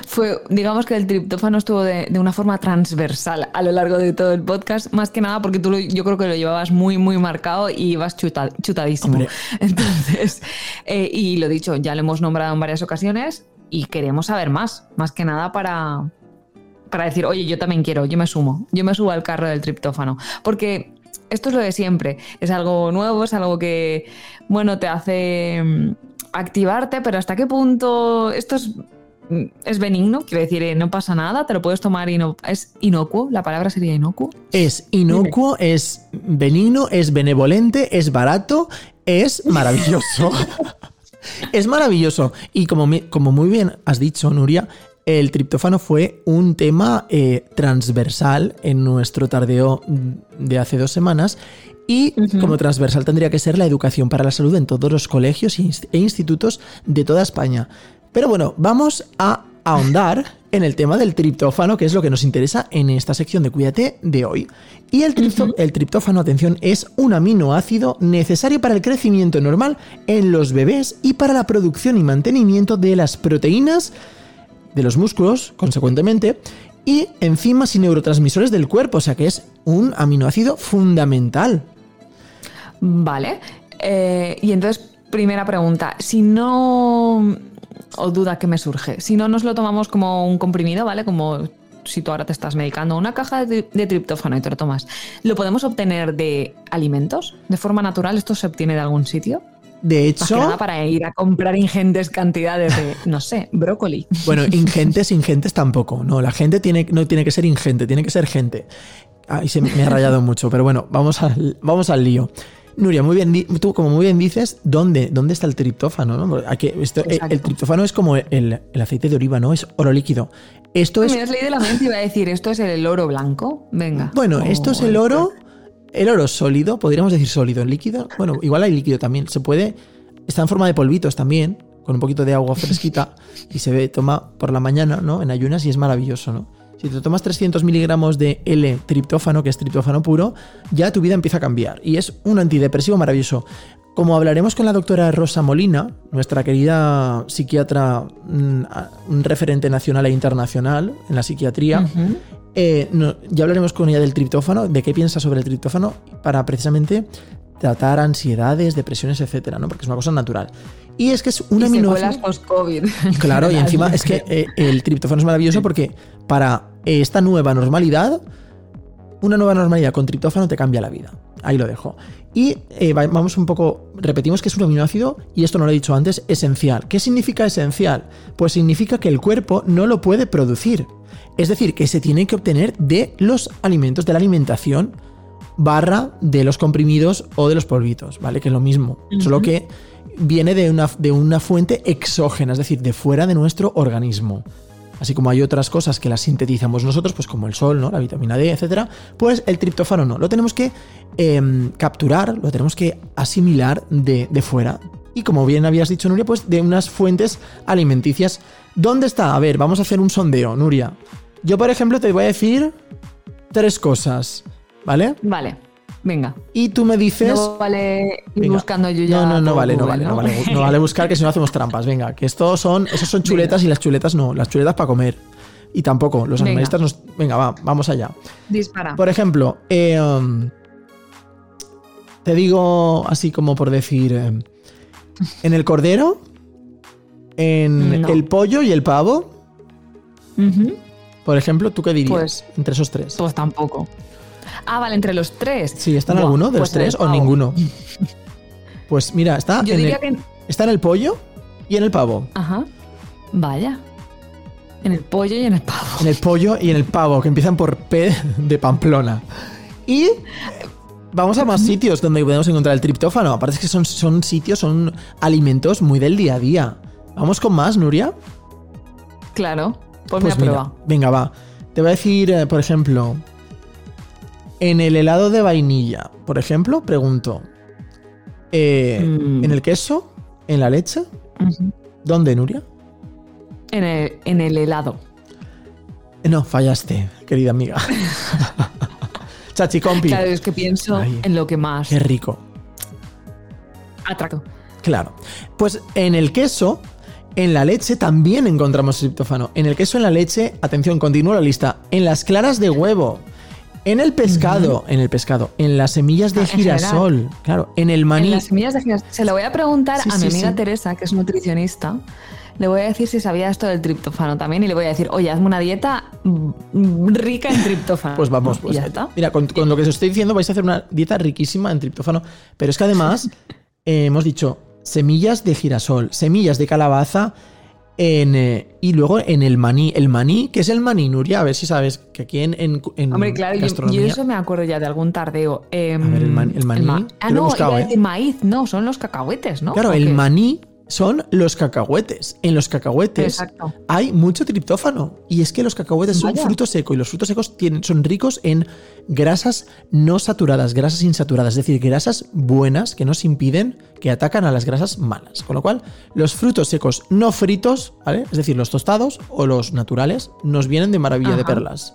Fue, digamos que el triptófano estuvo de, de una forma transversal a lo largo de todo el podcast, más que nada porque tú lo- yo creo que lo llevabas muy, muy marcado y ibas chuta- chutadísimo. Hombre. Entonces, eh, y lo dicho, ya lo hemos nombrado en varias ocasiones y queremos saber más, más que nada para, para decir, oye, yo también quiero, yo me sumo, yo me subo al carro del triptófano. Porque esto es lo de siempre, es algo nuevo, es algo que, bueno, te hace mm, activarte, pero ¿hasta qué punto esto es, es benigno? Quiero decir, eh, no pasa nada, te lo puedes tomar y no, es inocuo, la palabra sería inocuo. Es inocuo, es benigno, es benevolente, es barato, es maravilloso. es maravilloso. Y como, me- como muy bien has dicho, Nuria, el triptófano fue un tema eh, transversal en nuestro tardeo de hace dos semanas. Y como transversal tendría que ser la educación para la salud en todos los colegios e e institutos de toda España. Pero bueno, vamos a ahondar en el tema del triptófano, que es lo que nos interesa en esta sección de Cuídate de hoy. Y el, tripto- el triptófano, atención, es un aminoácido necesario para el crecimiento normal en los bebés y para la producción y mantenimiento de las proteínas de los músculos, consecuentemente, y enzimas y neurotransmisores del cuerpo, o sea que es un aminoácido fundamental. Vale. Eh, y entonces, primera pregunta, si no, o duda que me surge, si no nos lo tomamos como un comprimido, ¿vale? Como si tú ahora te estás medicando una caja de, de triptófano y te lo tomas, ¿lo podemos obtener de alimentos? ¿De forma natural? ¿Esto se obtiene de algún sitio? De hecho, nada para ir a comprar ingentes cantidades de, no sé, brócoli. Bueno, ingentes, ingentes tampoco. No, la gente tiene, no tiene que ser ingente, tiene que ser gente. Ahí se me me ha rayado mucho, pero bueno, vamos al, vamos al lío. Nuria, muy bien, tú como muy bien dices, ¿dónde, dónde está el triptófano? no? Porque aquí- esto- eh, el triptófano es como el, el aceite de oliva, ¿no? Es oro líquido. Esto es, Me has leído la mente y iba a decir, ¿esto es el oro blanco? Venga. bueno, esto es el oro, el oro sólido, podríamos decir sólido, líquido. Bueno, igual hay líquido también. Se puede, está en forma de polvitos también, con un poquito de agua fresquita y se ve, toma por la mañana, ¿no? En ayunas y es maravilloso, ¿no? Si te tomas 300 miligramos de L-triptófano, que es triptófano puro, ya tu vida empieza a cambiar. Y es un antidepresivo maravilloso. Como hablaremos con la doctora Rosa Molina, nuestra querida psiquiatra, mm, un referente nacional e internacional en la psiquiatría, eh, no- ya hablaremos con ella del triptófano, de qué piensa sobre el triptófano, para precisamente tratar ansiedades, depresiones, etcétera, ¿no? Porque es una cosa natural. Y es que es un y aminoácido. post-COVID. Claro, y encima es que eh, el triptófano es maravilloso porque para esta nueva normalidad, una nueva normalidad con triptófano te cambia la vida. Ahí lo dejo. Y eh, va- vamos un poco, repetimos que es un aminoácido, y esto no lo he dicho antes, esencial. ¿Qué significa esencial? Pues significa que el cuerpo no lo puede producir. Es decir, que se tiene que obtener de los alimentos, de la alimentación barra de los comprimidos o de los polvitos, ¿vale? Que es lo mismo, solo que viene de una, de una fuente exógena, es decir, de fuera de nuestro organismo. Así como hay otras cosas que las sintetizamos nosotros, pues como el sol, ¿no? La vitamina D, etcétera, pues el triptófano no. Lo tenemos que em, capturar, lo tenemos que asimilar de, de fuera. Y como bien habías dicho, Nuria, pues de unas fuentes alimenticias. ¿Dónde está? A ver, vamos a hacer un sondeo, Nuria. Yo, por ejemplo, te voy a decir tres cosas, ¿vale? Vale, venga. Y tú me dices. No vale ir Venga. buscando yo ya. No, no, no vale, no vale, no vale, no vale buscar que si no hacemos trampas. Venga, que estos son, esos son chuletas y las chuletas no, las chuletas para comer. Y tampoco, los Venga. animalistas nos. Venga, va, vamos allá. Dispara. Por ejemplo, eh, um, te digo así como por decir, eh, en el cordero, en No. el pollo y el pavo, por ejemplo, ¿tú qué dirías Pues- entre esos tres? Pues tampoco. Ah, vale, entre los tres. Sí, ¿está en Buah, alguno de los pues tres o ninguno? Pues mira, está, Yo en diría el, que. está en el pollo y en el pavo. Ajá. Vaya. En el pollo y en el pavo. En el pollo y en el pavo, que empiezan por P de Pamplona. Y vamos a más sitios donde podemos encontrar el triptófano. Aparte es que son, son sitios, son alimentos muy del día a día. Vamos con más, Nuria. Claro. Pues, me mira, aprueba. venga, va. Te voy a decir, eh, por ejemplo, en el helado de vainilla, por ejemplo, pregunto, eh, Mm. ¿en el queso? ¿En la leche? ¿Dónde, Nuria? En el, en el helado. No, fallaste, querida amiga. Chachi compi. Claro, es que pienso Ay. en lo que más Qué rico. atraco. Claro. Pues en el queso, en la leche también encontramos triptófano. En el queso, en la leche, atención, continúo la lista. En las claras de huevo. En el pescado, en el pescado, en las semillas de Ah, girasol, claro, en el maní. En las semillas de girasol. Se lo voy a preguntar Sí, a mi amiga sí. Teresa, que es nutricionista. Le voy a decir si sabía esto del triptófano también y le voy a decir, oye, hazme una dieta mm, rica en triptófano. Pues vamos, Y pues ya está. mira, con, con lo que os estoy diciendo vais a hacer una dieta riquísima en triptófano, pero es que además eh, hemos dicho semillas de girasol, semillas de calabaza en, eh, y luego en el maní. El maní, ¿qué es el maní, Nuria? A ver si sabes que aquí en, en, en Hombre, claro, gastronomía... yo eso me acuerdo ya de algún tardeo. Em, A ver, el man- el maní, ah, no, buscado, iba a ¿eh? maíz, no, son los cacahuetes, ¿no? Claro, ¿O el qué? maní son los cacahuetes. En los cacahuetes Exacto. hay mucho triptófano. Y es que los cacahuetes son fruto seco y los frutos secos tienen, son ricos en grasas no saturadas, grasas insaturadas, es decir, grasas buenas que nos impiden, que atacan a las grasas malas. Con lo cual, los frutos secos no fritos, ¿vale? Es decir, los tostados o los naturales, nos vienen de maravilla de perlas.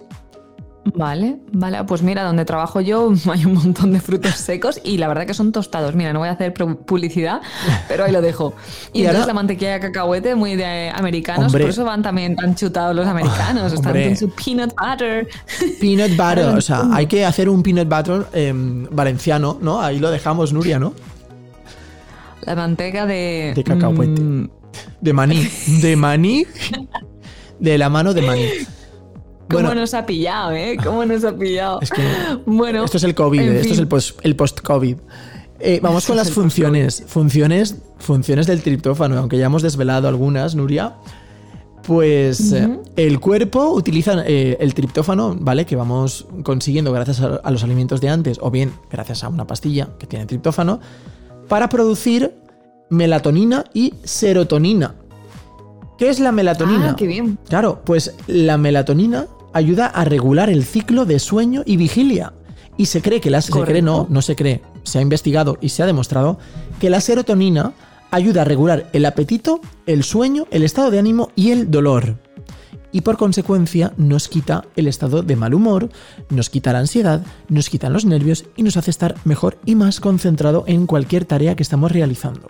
Vale, vale, pues mira, donde trabajo yo hay un montón de frutos secos y la verdad que son tostados. Mira, no voy a hacer publicidad, pero ahí lo dejo. Y, Y entonces ahora- la mantequilla de cacahuete muy de americanos, Hombre. por eso van también tan chutados los americanos, están con su peanut butter. Peanut butter, o sea, hay que hacer un peanut butter em, valenciano, ¿no? Ahí lo dejamos, Nuria, ¿no? La manteca de... De cacahuete. mm, De maní. De maní. De la mano de maní. ¿Cómo Bueno, nos ha pillado, eh? ¿Cómo nos ha pillado? es que bueno, esto es el COVID, esto es el post- el post-COVID. Eh, vamos con las funciones. Funciones, funciones del triptófano, aunque ya hemos desvelado algunas, Nuria. Pues eh, el cuerpo utiliza eh, el triptófano, ¿vale? Que vamos consiguiendo gracias a, a los alimentos de antes, o bien gracias a una pastilla que tiene triptófano, para producir melatonina y serotonina. ¿Qué es la melatonina? Ah, qué bien. Claro, pues la melatonina ayuda a regular el ciclo de sueño y vigilia. Y se cree que la se cree no, no se cree, se ha investigado y se ha demostrado que la serotonina ayuda a regular el apetito, el sueño, el estado de ánimo y el dolor. Y por consecuencia nos quita el estado de mal humor, nos quita la ansiedad, nos quitan los nervios y nos hace estar mejor y más concentrado en cualquier tarea que estamos realizando.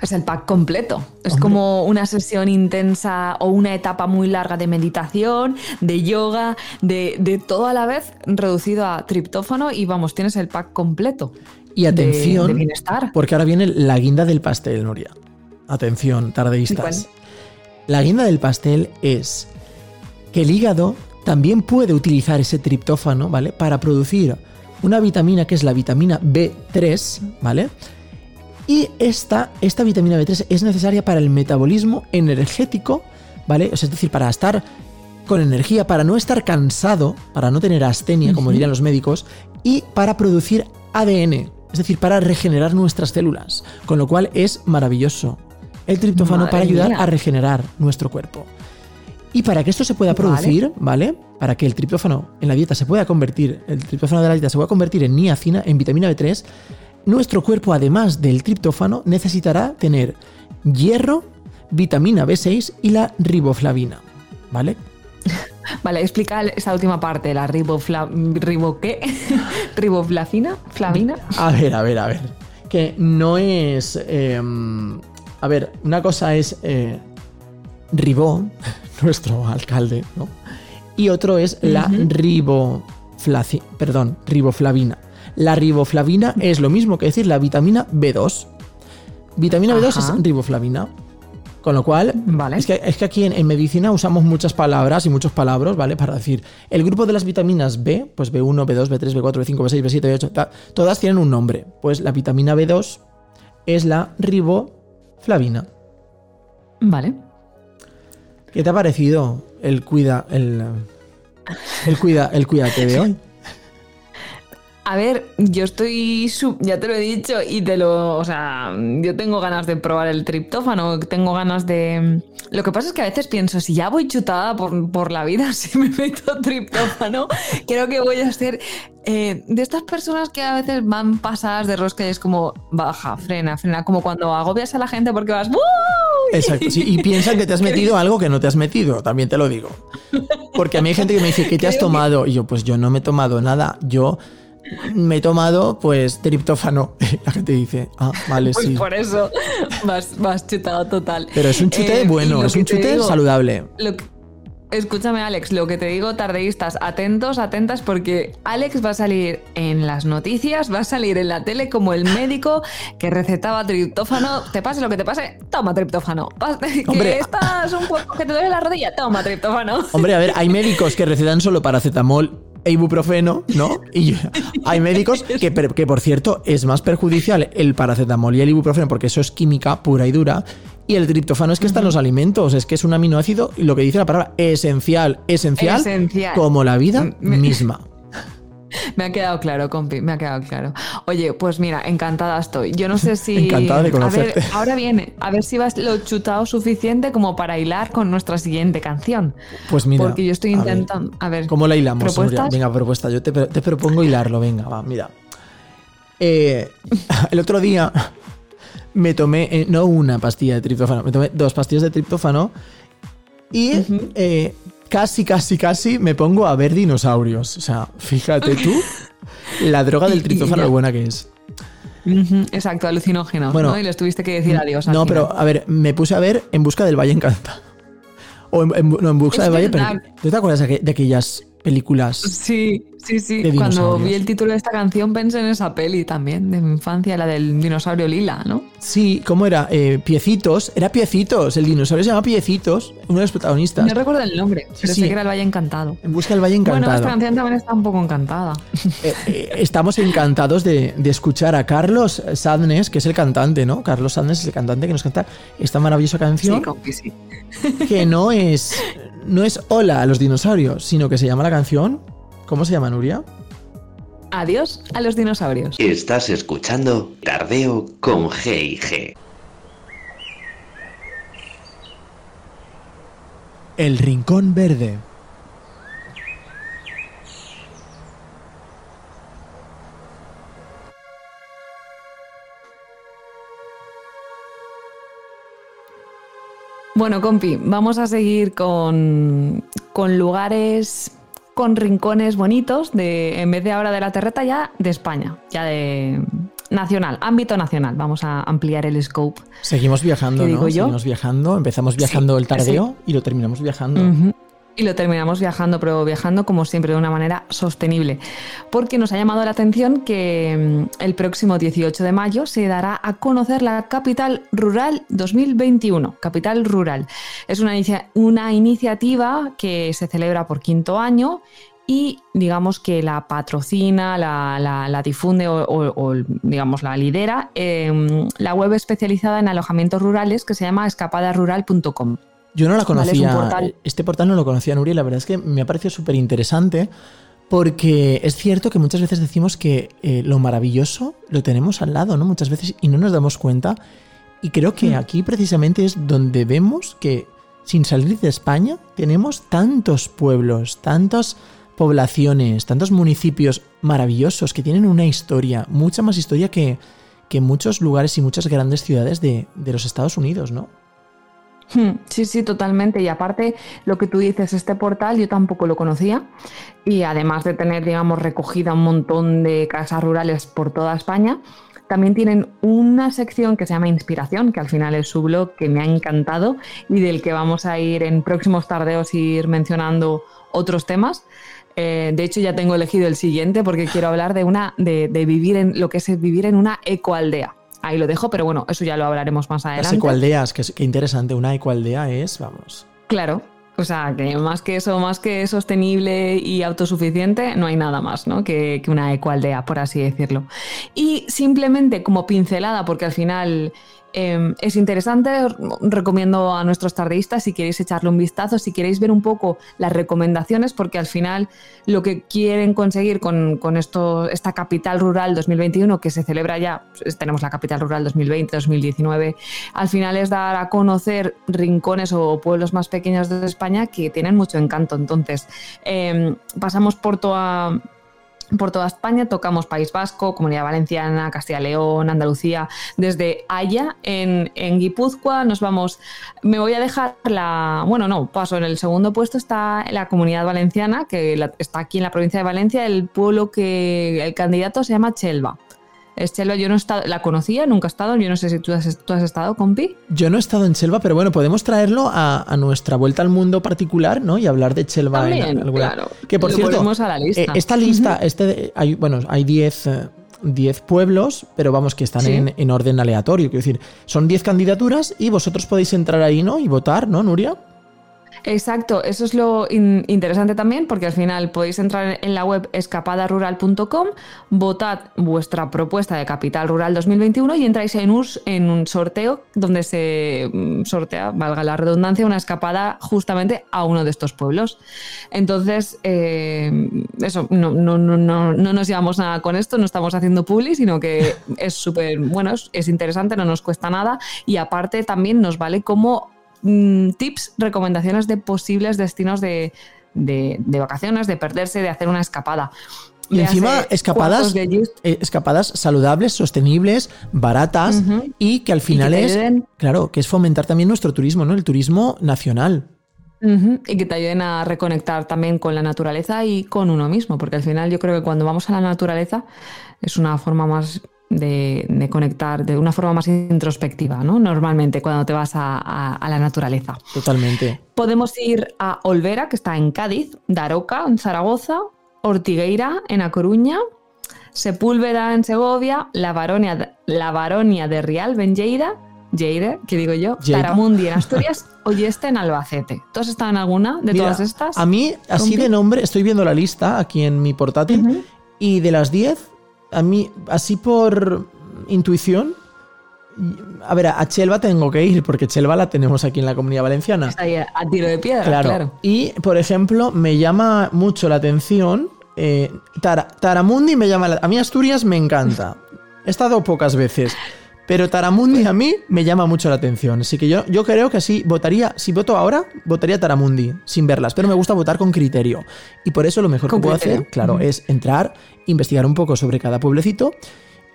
Es el pack completo. Es como una sesión intensa o una etapa muy larga de meditación, de yoga, de, de todo a la vez reducido a triptófano y vamos, tienes el pack completo. Y de- atención, de bienestar. porque ahora viene la guinda del pastel, Nuria. Atención, tardeístas. La guinda del pastel es que el hígado también puede utilizar ese triptófano, ¿vale? Para producir una vitamina que es la vitamina B3, ¿vale? Y esta, esta vitamina B3 es necesaria para el metabolismo energético, ¿vale? O sea, es decir, para estar con energía, para no estar cansado, para no tener astenia, como Ujú. dirían los médicos, y para producir ADN, es decir, para regenerar nuestras células, con lo cual es maravilloso. El triptófano Madre para ayudar mía. a regenerar nuestro cuerpo. Y para que esto se pueda Vale. producir, ¿vale? Para que el triptófano en la dieta se pueda convertir, el triptófano de la dieta se pueda convertir en niacina, en vitamina B3, nuestro cuerpo, además del triptófano, necesitará tener hierro, vitamina B6 y la riboflavina, ¿vale? Vale, explica esa última parte, la ribofla... ¿Ribo qué? ¿Riboflavina? ¿Flavina? A ver, a ver, a ver. Que no es. eh, a ver, una cosa es eh, Ribó, nuestro alcalde, ¿no? Y otro es la riboflaci- perdón, riboflavina. La riboflavina es lo mismo que decir la vitamina B2. Vitamina B2 Ajá. es riboflavina. Con lo cual, Vale. es, que, es que aquí en, en medicina usamos muchas palabras y muchos palabras, ¿vale? Para decir, el grupo de las vitaminas B, pues B1, B2, B3, B4, B5, B6, B7, B8, ta- todas tienen un nombre. Pues la vitamina B2 es la riboflavina. Vale. ¿Qué te ha parecido el cuida, el, el cuida, el cuídate de hoy? A ver, yo estoy, sub- ya te lo he dicho y te lo, o sea, yo tengo ganas de probar el triptófano, tengo ganas de... Lo que pasa es que a veces pienso, si ya voy chutada por, por la vida, si me meto triptófano, creo que voy a ser eh, de estas personas que a veces van pasadas de rosca y es como, baja, frena, frena, como cuando agobias a la gente porque vas... "¡Woo!". Exacto, sí, y piensan que te has metido algo que no te has metido, también te lo digo. Porque a mí hay gente que me dice, ¿qué te has tomado? Y yo, pues yo no me he tomado nada, yo me he tomado pues triptófano. La gente dice, ah, vale, Pues sí. por eso vas, vas chutado total. Pero es un chute Eh, bueno, es un te chute digo- saludable. Lo que- escúchame, Alex, lo que te digo, tardeístas, atentos, atentas, porque Alex va a salir en las noticias, va a salir en la tele como el médico que recetaba triptófano. Te pase lo que te pase, toma triptófano. Hombre. Que estás un poco que te duele la rodilla, toma triptófano. Hombre, a ver, hay médicos que recetan solo paracetamol e ibuprofeno, ¿no? Y hay médicos que, que, por cierto, es más perjudicial el paracetamol y el ibuprofeno porque eso es química pura y dura. Y el triptófano es que está en los alimentos, es que es un aminoácido y lo que dice la palabra esencial, esencial, Esencial. como la vida Me- misma. Me ha quedado claro, compi, me ha quedado claro. Oye, pues mira, encantada estoy. Yo no sé si. Encantada de A ver, conocerte. ahora viene, a ver si vas lo chutado suficiente como para hilar con nuestra siguiente canción. Pues mira. Porque yo estoy a ver, intentando. A ver. ¿Cómo la hilamos. Venga, propuesta. Yo te, te propongo hilarlo. Venga, va, mira. Eh, el otro día me tomé, eh, no una pastilla de triptófano, me tomé dos pastillas de triptófano y eh, casi, casi, casi me pongo a ver dinosaurios. O sea, fíjate tú la droga del ya. lo buena que es. Exacto, alucinógeno. Bueno, ¿no? Y les tuviste que decir adiós. al No, pero a ver, me puse a ver En Busca del Valle Encantado. O en, en- no, en Busca Es del Valle, pero ¿tú te acuerdas de aquellas películas? Sí, sí, sí. Cuando vi el título de esta canción pensé en esa peli también, de mi infancia, la del dinosaurio lila, ¿no? Sí, ¿cómo era? Eh, Piecitos. Era Piecitos. El dinosaurio se llama Piecitos. Uno de los protagonistas. No recuerdo el nombre, pero sí. sé que era el Valle Encantado. En busca del Valle Bueno, Encantado. esta canción también está un poco encantada. Eh, eh, estamos encantados de, de escuchar a Carlos Sadness, que es el cantante, ¿no? Carlos Sadness es el cantante que nos canta esta maravillosa canción, Sí, compi, sí. que no es, no es Hola a los dinosaurios, sino que se llama la canción. ¿Cómo se llama, Nuria? Adiós a los dinosaurios. Estás escuchando Tardeo con G y G. El Rincón Verde. Bueno, compi, vamos a seguir con, con lugares, con rincones bonitos, de, en vez de ahora de la terreta, ya de España, ya de nacional, ámbito nacional. Vamos a ampliar el scope. Seguimos viajando, ¿Qué ¿no? digo yo? Seguimos viajando. Empezamos viajando el tardeo y lo terminamos viajando. Y lo terminamos viajando, pero viajando como siempre de una manera sostenible. Porque nos ha llamado la atención que mm, el próximo 18 de mayo se dará a conocer la Capital Rural 2021. Capital Rural. Es una, una iniciativa que se celebra por quinto año y digamos que la patrocina, la, difunde o, digamos la lidera eh, la web especializada en alojamientos rurales que se llama escapadarural.com. Yo no la Vale, es un conocía. portal. Este portal no lo conocía, Nuria, y la verdad es que me ha parecido súper interesante Porque es cierto que muchas veces decimos que eh, lo maravilloso lo tenemos al lado, ¿no? Muchas veces y no nos damos cuenta. Y creo que Mm. aquí precisamente es donde vemos que sin salir de España tenemos tantos pueblos, tantas poblaciones, tantos municipios maravillosos que tienen una historia, mucha más historia que, que muchos lugares y muchas grandes ciudades de, de los Estados Unidos, ¿no? Hmm, Sí, sí, totalmente. Y aparte, lo que tú dices, este portal yo tampoco lo conocía. Y además de tener, digamos, recogida un montón de casas rurales por toda España, también tienen una sección que se llama Inspiración, que al final es su blog, que me ha encantado y del que vamos a ir en próximos tardeos ir mencionando otros temas. Eh, de hecho, ya tengo elegido el siguiente porque quiero hablar de una de, de vivir en lo que es vivir en una ecoaldea. Ahí lo dejo, pero bueno, eso ya lo hablaremos más Las adelante. ecoaldeas, que, es- que interesante, una ecoaldea es, vamos, Claro. O sea, que más que eso, más que sostenible y autosuficiente, no hay nada más, ¿no? Que, que una ecoaldea, por así decirlo. Y simplemente como pincelada, porque al final eh, es interesante, os recomiendo a nuestros tardeístas si queréis echarle un vistazo, si queréis ver un poco las recomendaciones, porque al final lo que quieren conseguir con, con esto, esta capital rural 2021 que se celebra ya, pues, tenemos la capital rural 2020-2019, al final es dar a conocer rincones o pueblos más pequeños de España que tienen mucho encanto. Entonces, eh, pasamos por toda por toda España, tocamos País Vasco, Comunidad Valenciana, Castilla León, Andalucía, desde Haya en, en Guipúzcoa nos vamos, me voy a dejar la, bueno, no, paso, en el segundo puesto está la Comunidad Valenciana, que está aquí en la provincia de Valencia, el pueblo que el candidato se llama Chelva. Es Chelva, yo no he estado, la conocía, nunca he estado, yo no sé si tú has, tú has estado, compi. Yo no he estado en Chelva, pero bueno, podemos traerlo a, a nuestra vuelta al mundo particular, ¿no? Y hablar de Chelva en También, alguna- claro. Que por Lo cierto, a la lista. eh, esta lista, este, hay, bueno, hay 10 eh, 10 pueblos, pero vamos, que están Sí. en, en orden aleatorio. Quiero decir, son 10 candidaturas y vosotros podéis entrar ahí, ¿no? Y votar, ¿no, Nuria? Exacto, eso es lo in- interesante también, porque al final podéis entrar en la web escapadarural.com, votad vuestra propuesta de Capital Rural 2021 y entráis en un, en un sorteo donde se mm, sortea, valga la redundancia, una escapada justamente a uno de estos pueblos. Entonces, eh, eso, no, no, no, no, no nos llevamos nada con esto, no estamos haciendo publi, sino que es súper, bueno, es, es interesante, no nos cuesta nada y aparte también nos vale como mm, tips, recomendaciones de posibles destinos de, de- de vacaciones, de perderse, de hacer una escapada. Y encima, escapadas, eh, escapadas saludables, sostenibles, baratas y que al final que es, ayuden. claro, que es fomentar también nuestro turismo, ¿no? El turismo nacional. Y que te ayuden a reconectar también con la naturaleza y con uno mismo, porque al final yo creo que cuando vamos a la naturaleza es una forma más de, de conectar, de una forma más introspectiva, ¿no? Normalmente cuando te vas a, a- a la naturaleza. Totalmente. Podemos ir a Olvera, que está en Cádiz, Daroca, en Zaragoza, Ortigueira, en A Coruña, Sepúlveda, en Segovia, La Baronia, la Baronia de Rial, en Lleida, Lleida, que digo yo, Lleida. Taramundi, en Asturias, Oyeste, en Albacete. ¿Tú has estado en alguna de Mira, todas estas? A mí, así Compi. de nombre, estoy viendo la lista aquí en mi portátil y de las 10, a mí, así por intuición, a ver, a Chelva tengo que ir porque Chelva la tenemos aquí en la comunidad valenciana. Está ahí a, tiro de piedra, Claro. claro. Y, por ejemplo, me llama mucho la atención. eh, Tara- Taramundi me llama la... A mí Asturias me encanta. He estado pocas veces. Pero Taramundi a mí me llama mucho la atención. Así que yo, yo creo que sí, votaría, si voto ahora, votaría Taramundi, sin verlas. Pero me gusta votar con criterio. Y por eso lo mejor que puedo hacer, claro, es entrar, investigar un poco sobre cada pueblecito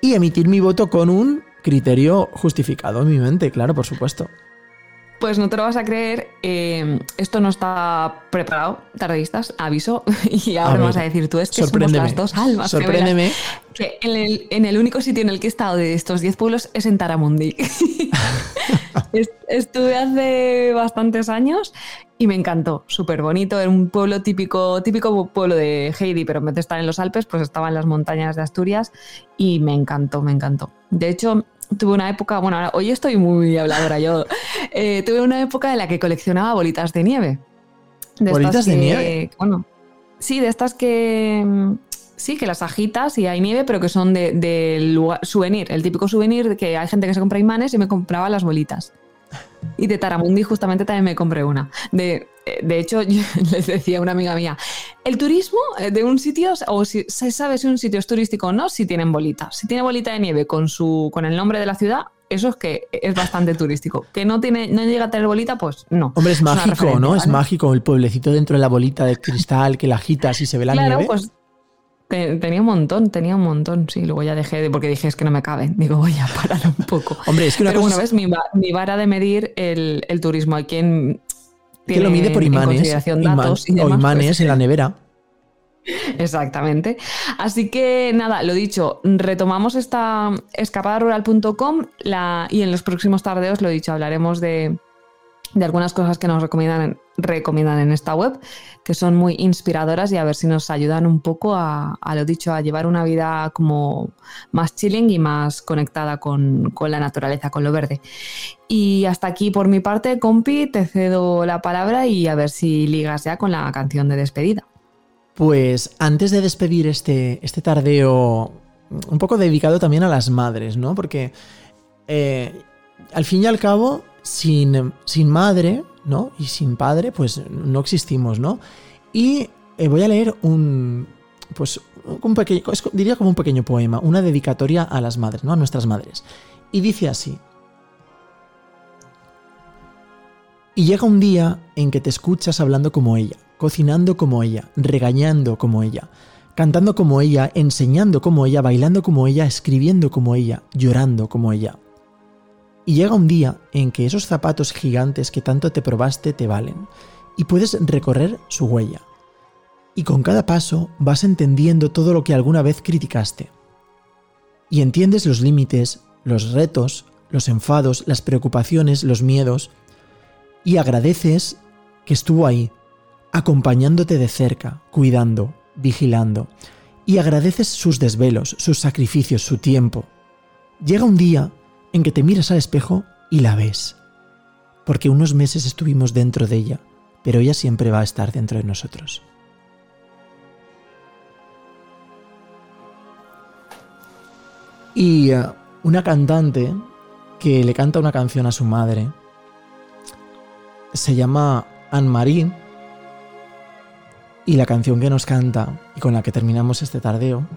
y emitir mi voto con un criterio justificado en mi mente, claro, por supuesto. Pues no te lo vas a creer, eh, esto no está preparado, tardistas, aviso, y ahora A me vas a decir tú, es que somos las dos almas. Sorpréndeme. Que en el, en el único sitio en el que he estado de estos 10 pueblos es en Taramundi. Est- Estuve hace bastantes años y me encantó, súper bonito, era un pueblo típico, típico pueblo de Heidi, pero en vez de estar en los Alpes, pues estaba en las montañas de Asturias y me encantó, me encantó. De hecho, tuve una época, bueno, ahora, hoy estoy muy habladora yo, eh, tuve una época en la que coleccionaba bolitas de nieve. De ¿Bolitas estas de que- nieve? Bueno, sí, de estas que... mm, Sí, que las agitas y hay nieve, pero que son de, de lugar, souvenir, el típico souvenir que hay gente que se compra imanes y me compraba las bolitas. Y de Taramundi justamente también me compré una. De, eh, de hecho, yo les decía a una amiga mía, el turismo eh, de un sitio, o si se sabe si un sitio es turístico o no, si tienen bolita. Si tiene bolita de nieve con, su, con el nombre de la ciudad, eso es que es bastante turístico. Que no tiene, no llega a tener bolita, pues no. Hombre, es, mágico, ¿no? Es mágico el pueblecito dentro de la bolita de cristal que la agitas y se ve la claro, nieve. pues tenía un montón, tenía un montón. Sí, luego ya dejé de, porque dije es que no me caben. Digo, voy a parar un poco. Hombre, es que una Pero cosa bueno, es- ves, mi, mi vara de medir el, el turismo. Hay quien que lo mide por en imanes, y o demás, imanes pues, en la nevera. Exactamente. Así que nada, lo dicho, retomamos esta escapadarural.com y en los próximos tardeos, lo dicho, hablaremos de, de algunas cosas que nos recomiendan, recomiendan en esta web, que son muy inspiradoras y a ver si nos ayudan un poco a, lo dicho, a llevar una vida como más chilling y más conectada con, con la naturaleza, con lo verde. Y hasta aquí por mi parte, compi, te cedo la palabra y a ver si ligas ya con la canción de despedida. Pues antes de despedir este, este tardeo, un poco dedicado también a las madres, ¿no? Porque eh, al fin y al cabo, sin, sin madre, ¿no? Y sin padre, pues no existimos, ¿no? Y eh, voy a leer un, pues, un pequeño, diría como un pequeño poema, una dedicatoria a las madres, ¿no? A nuestras madres. Y dice así. Y llega un día en que te escuchas hablando como ella, cocinando como ella, regañando como ella, cantando como ella, enseñando como ella, bailando como ella, escribiendo como ella, llorando como ella. Y llega un día en que esos zapatos gigantes que tanto te probaste te valen, y puedes recorrer su huella. Y con cada paso vas entendiendo todo lo que alguna vez criticaste. Y entiendes los límites, los retos, los enfados, las preocupaciones, los miedos, y agradeces que estuvo ahí, acompañándote de cerca, cuidando, vigilando, y agradeces sus desvelos, sus sacrificios, su tiempo. Llega un día en que te miras al espejo y la ves, porque unos meses estuvimos dentro de ella, pero ella siempre va a estar dentro de nosotros. Y eh, una cantante que le canta una canción a su madre se llama Anne-Marie y la canción que nos canta y con la que terminamos este tardeo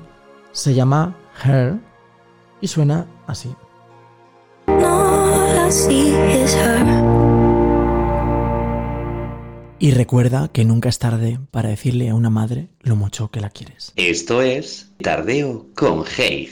se llama Her y suena así. Y recuerda que nunca es tarde para decirle a una madre lo mucho que la quieres. Esto es Tardeo con Hey.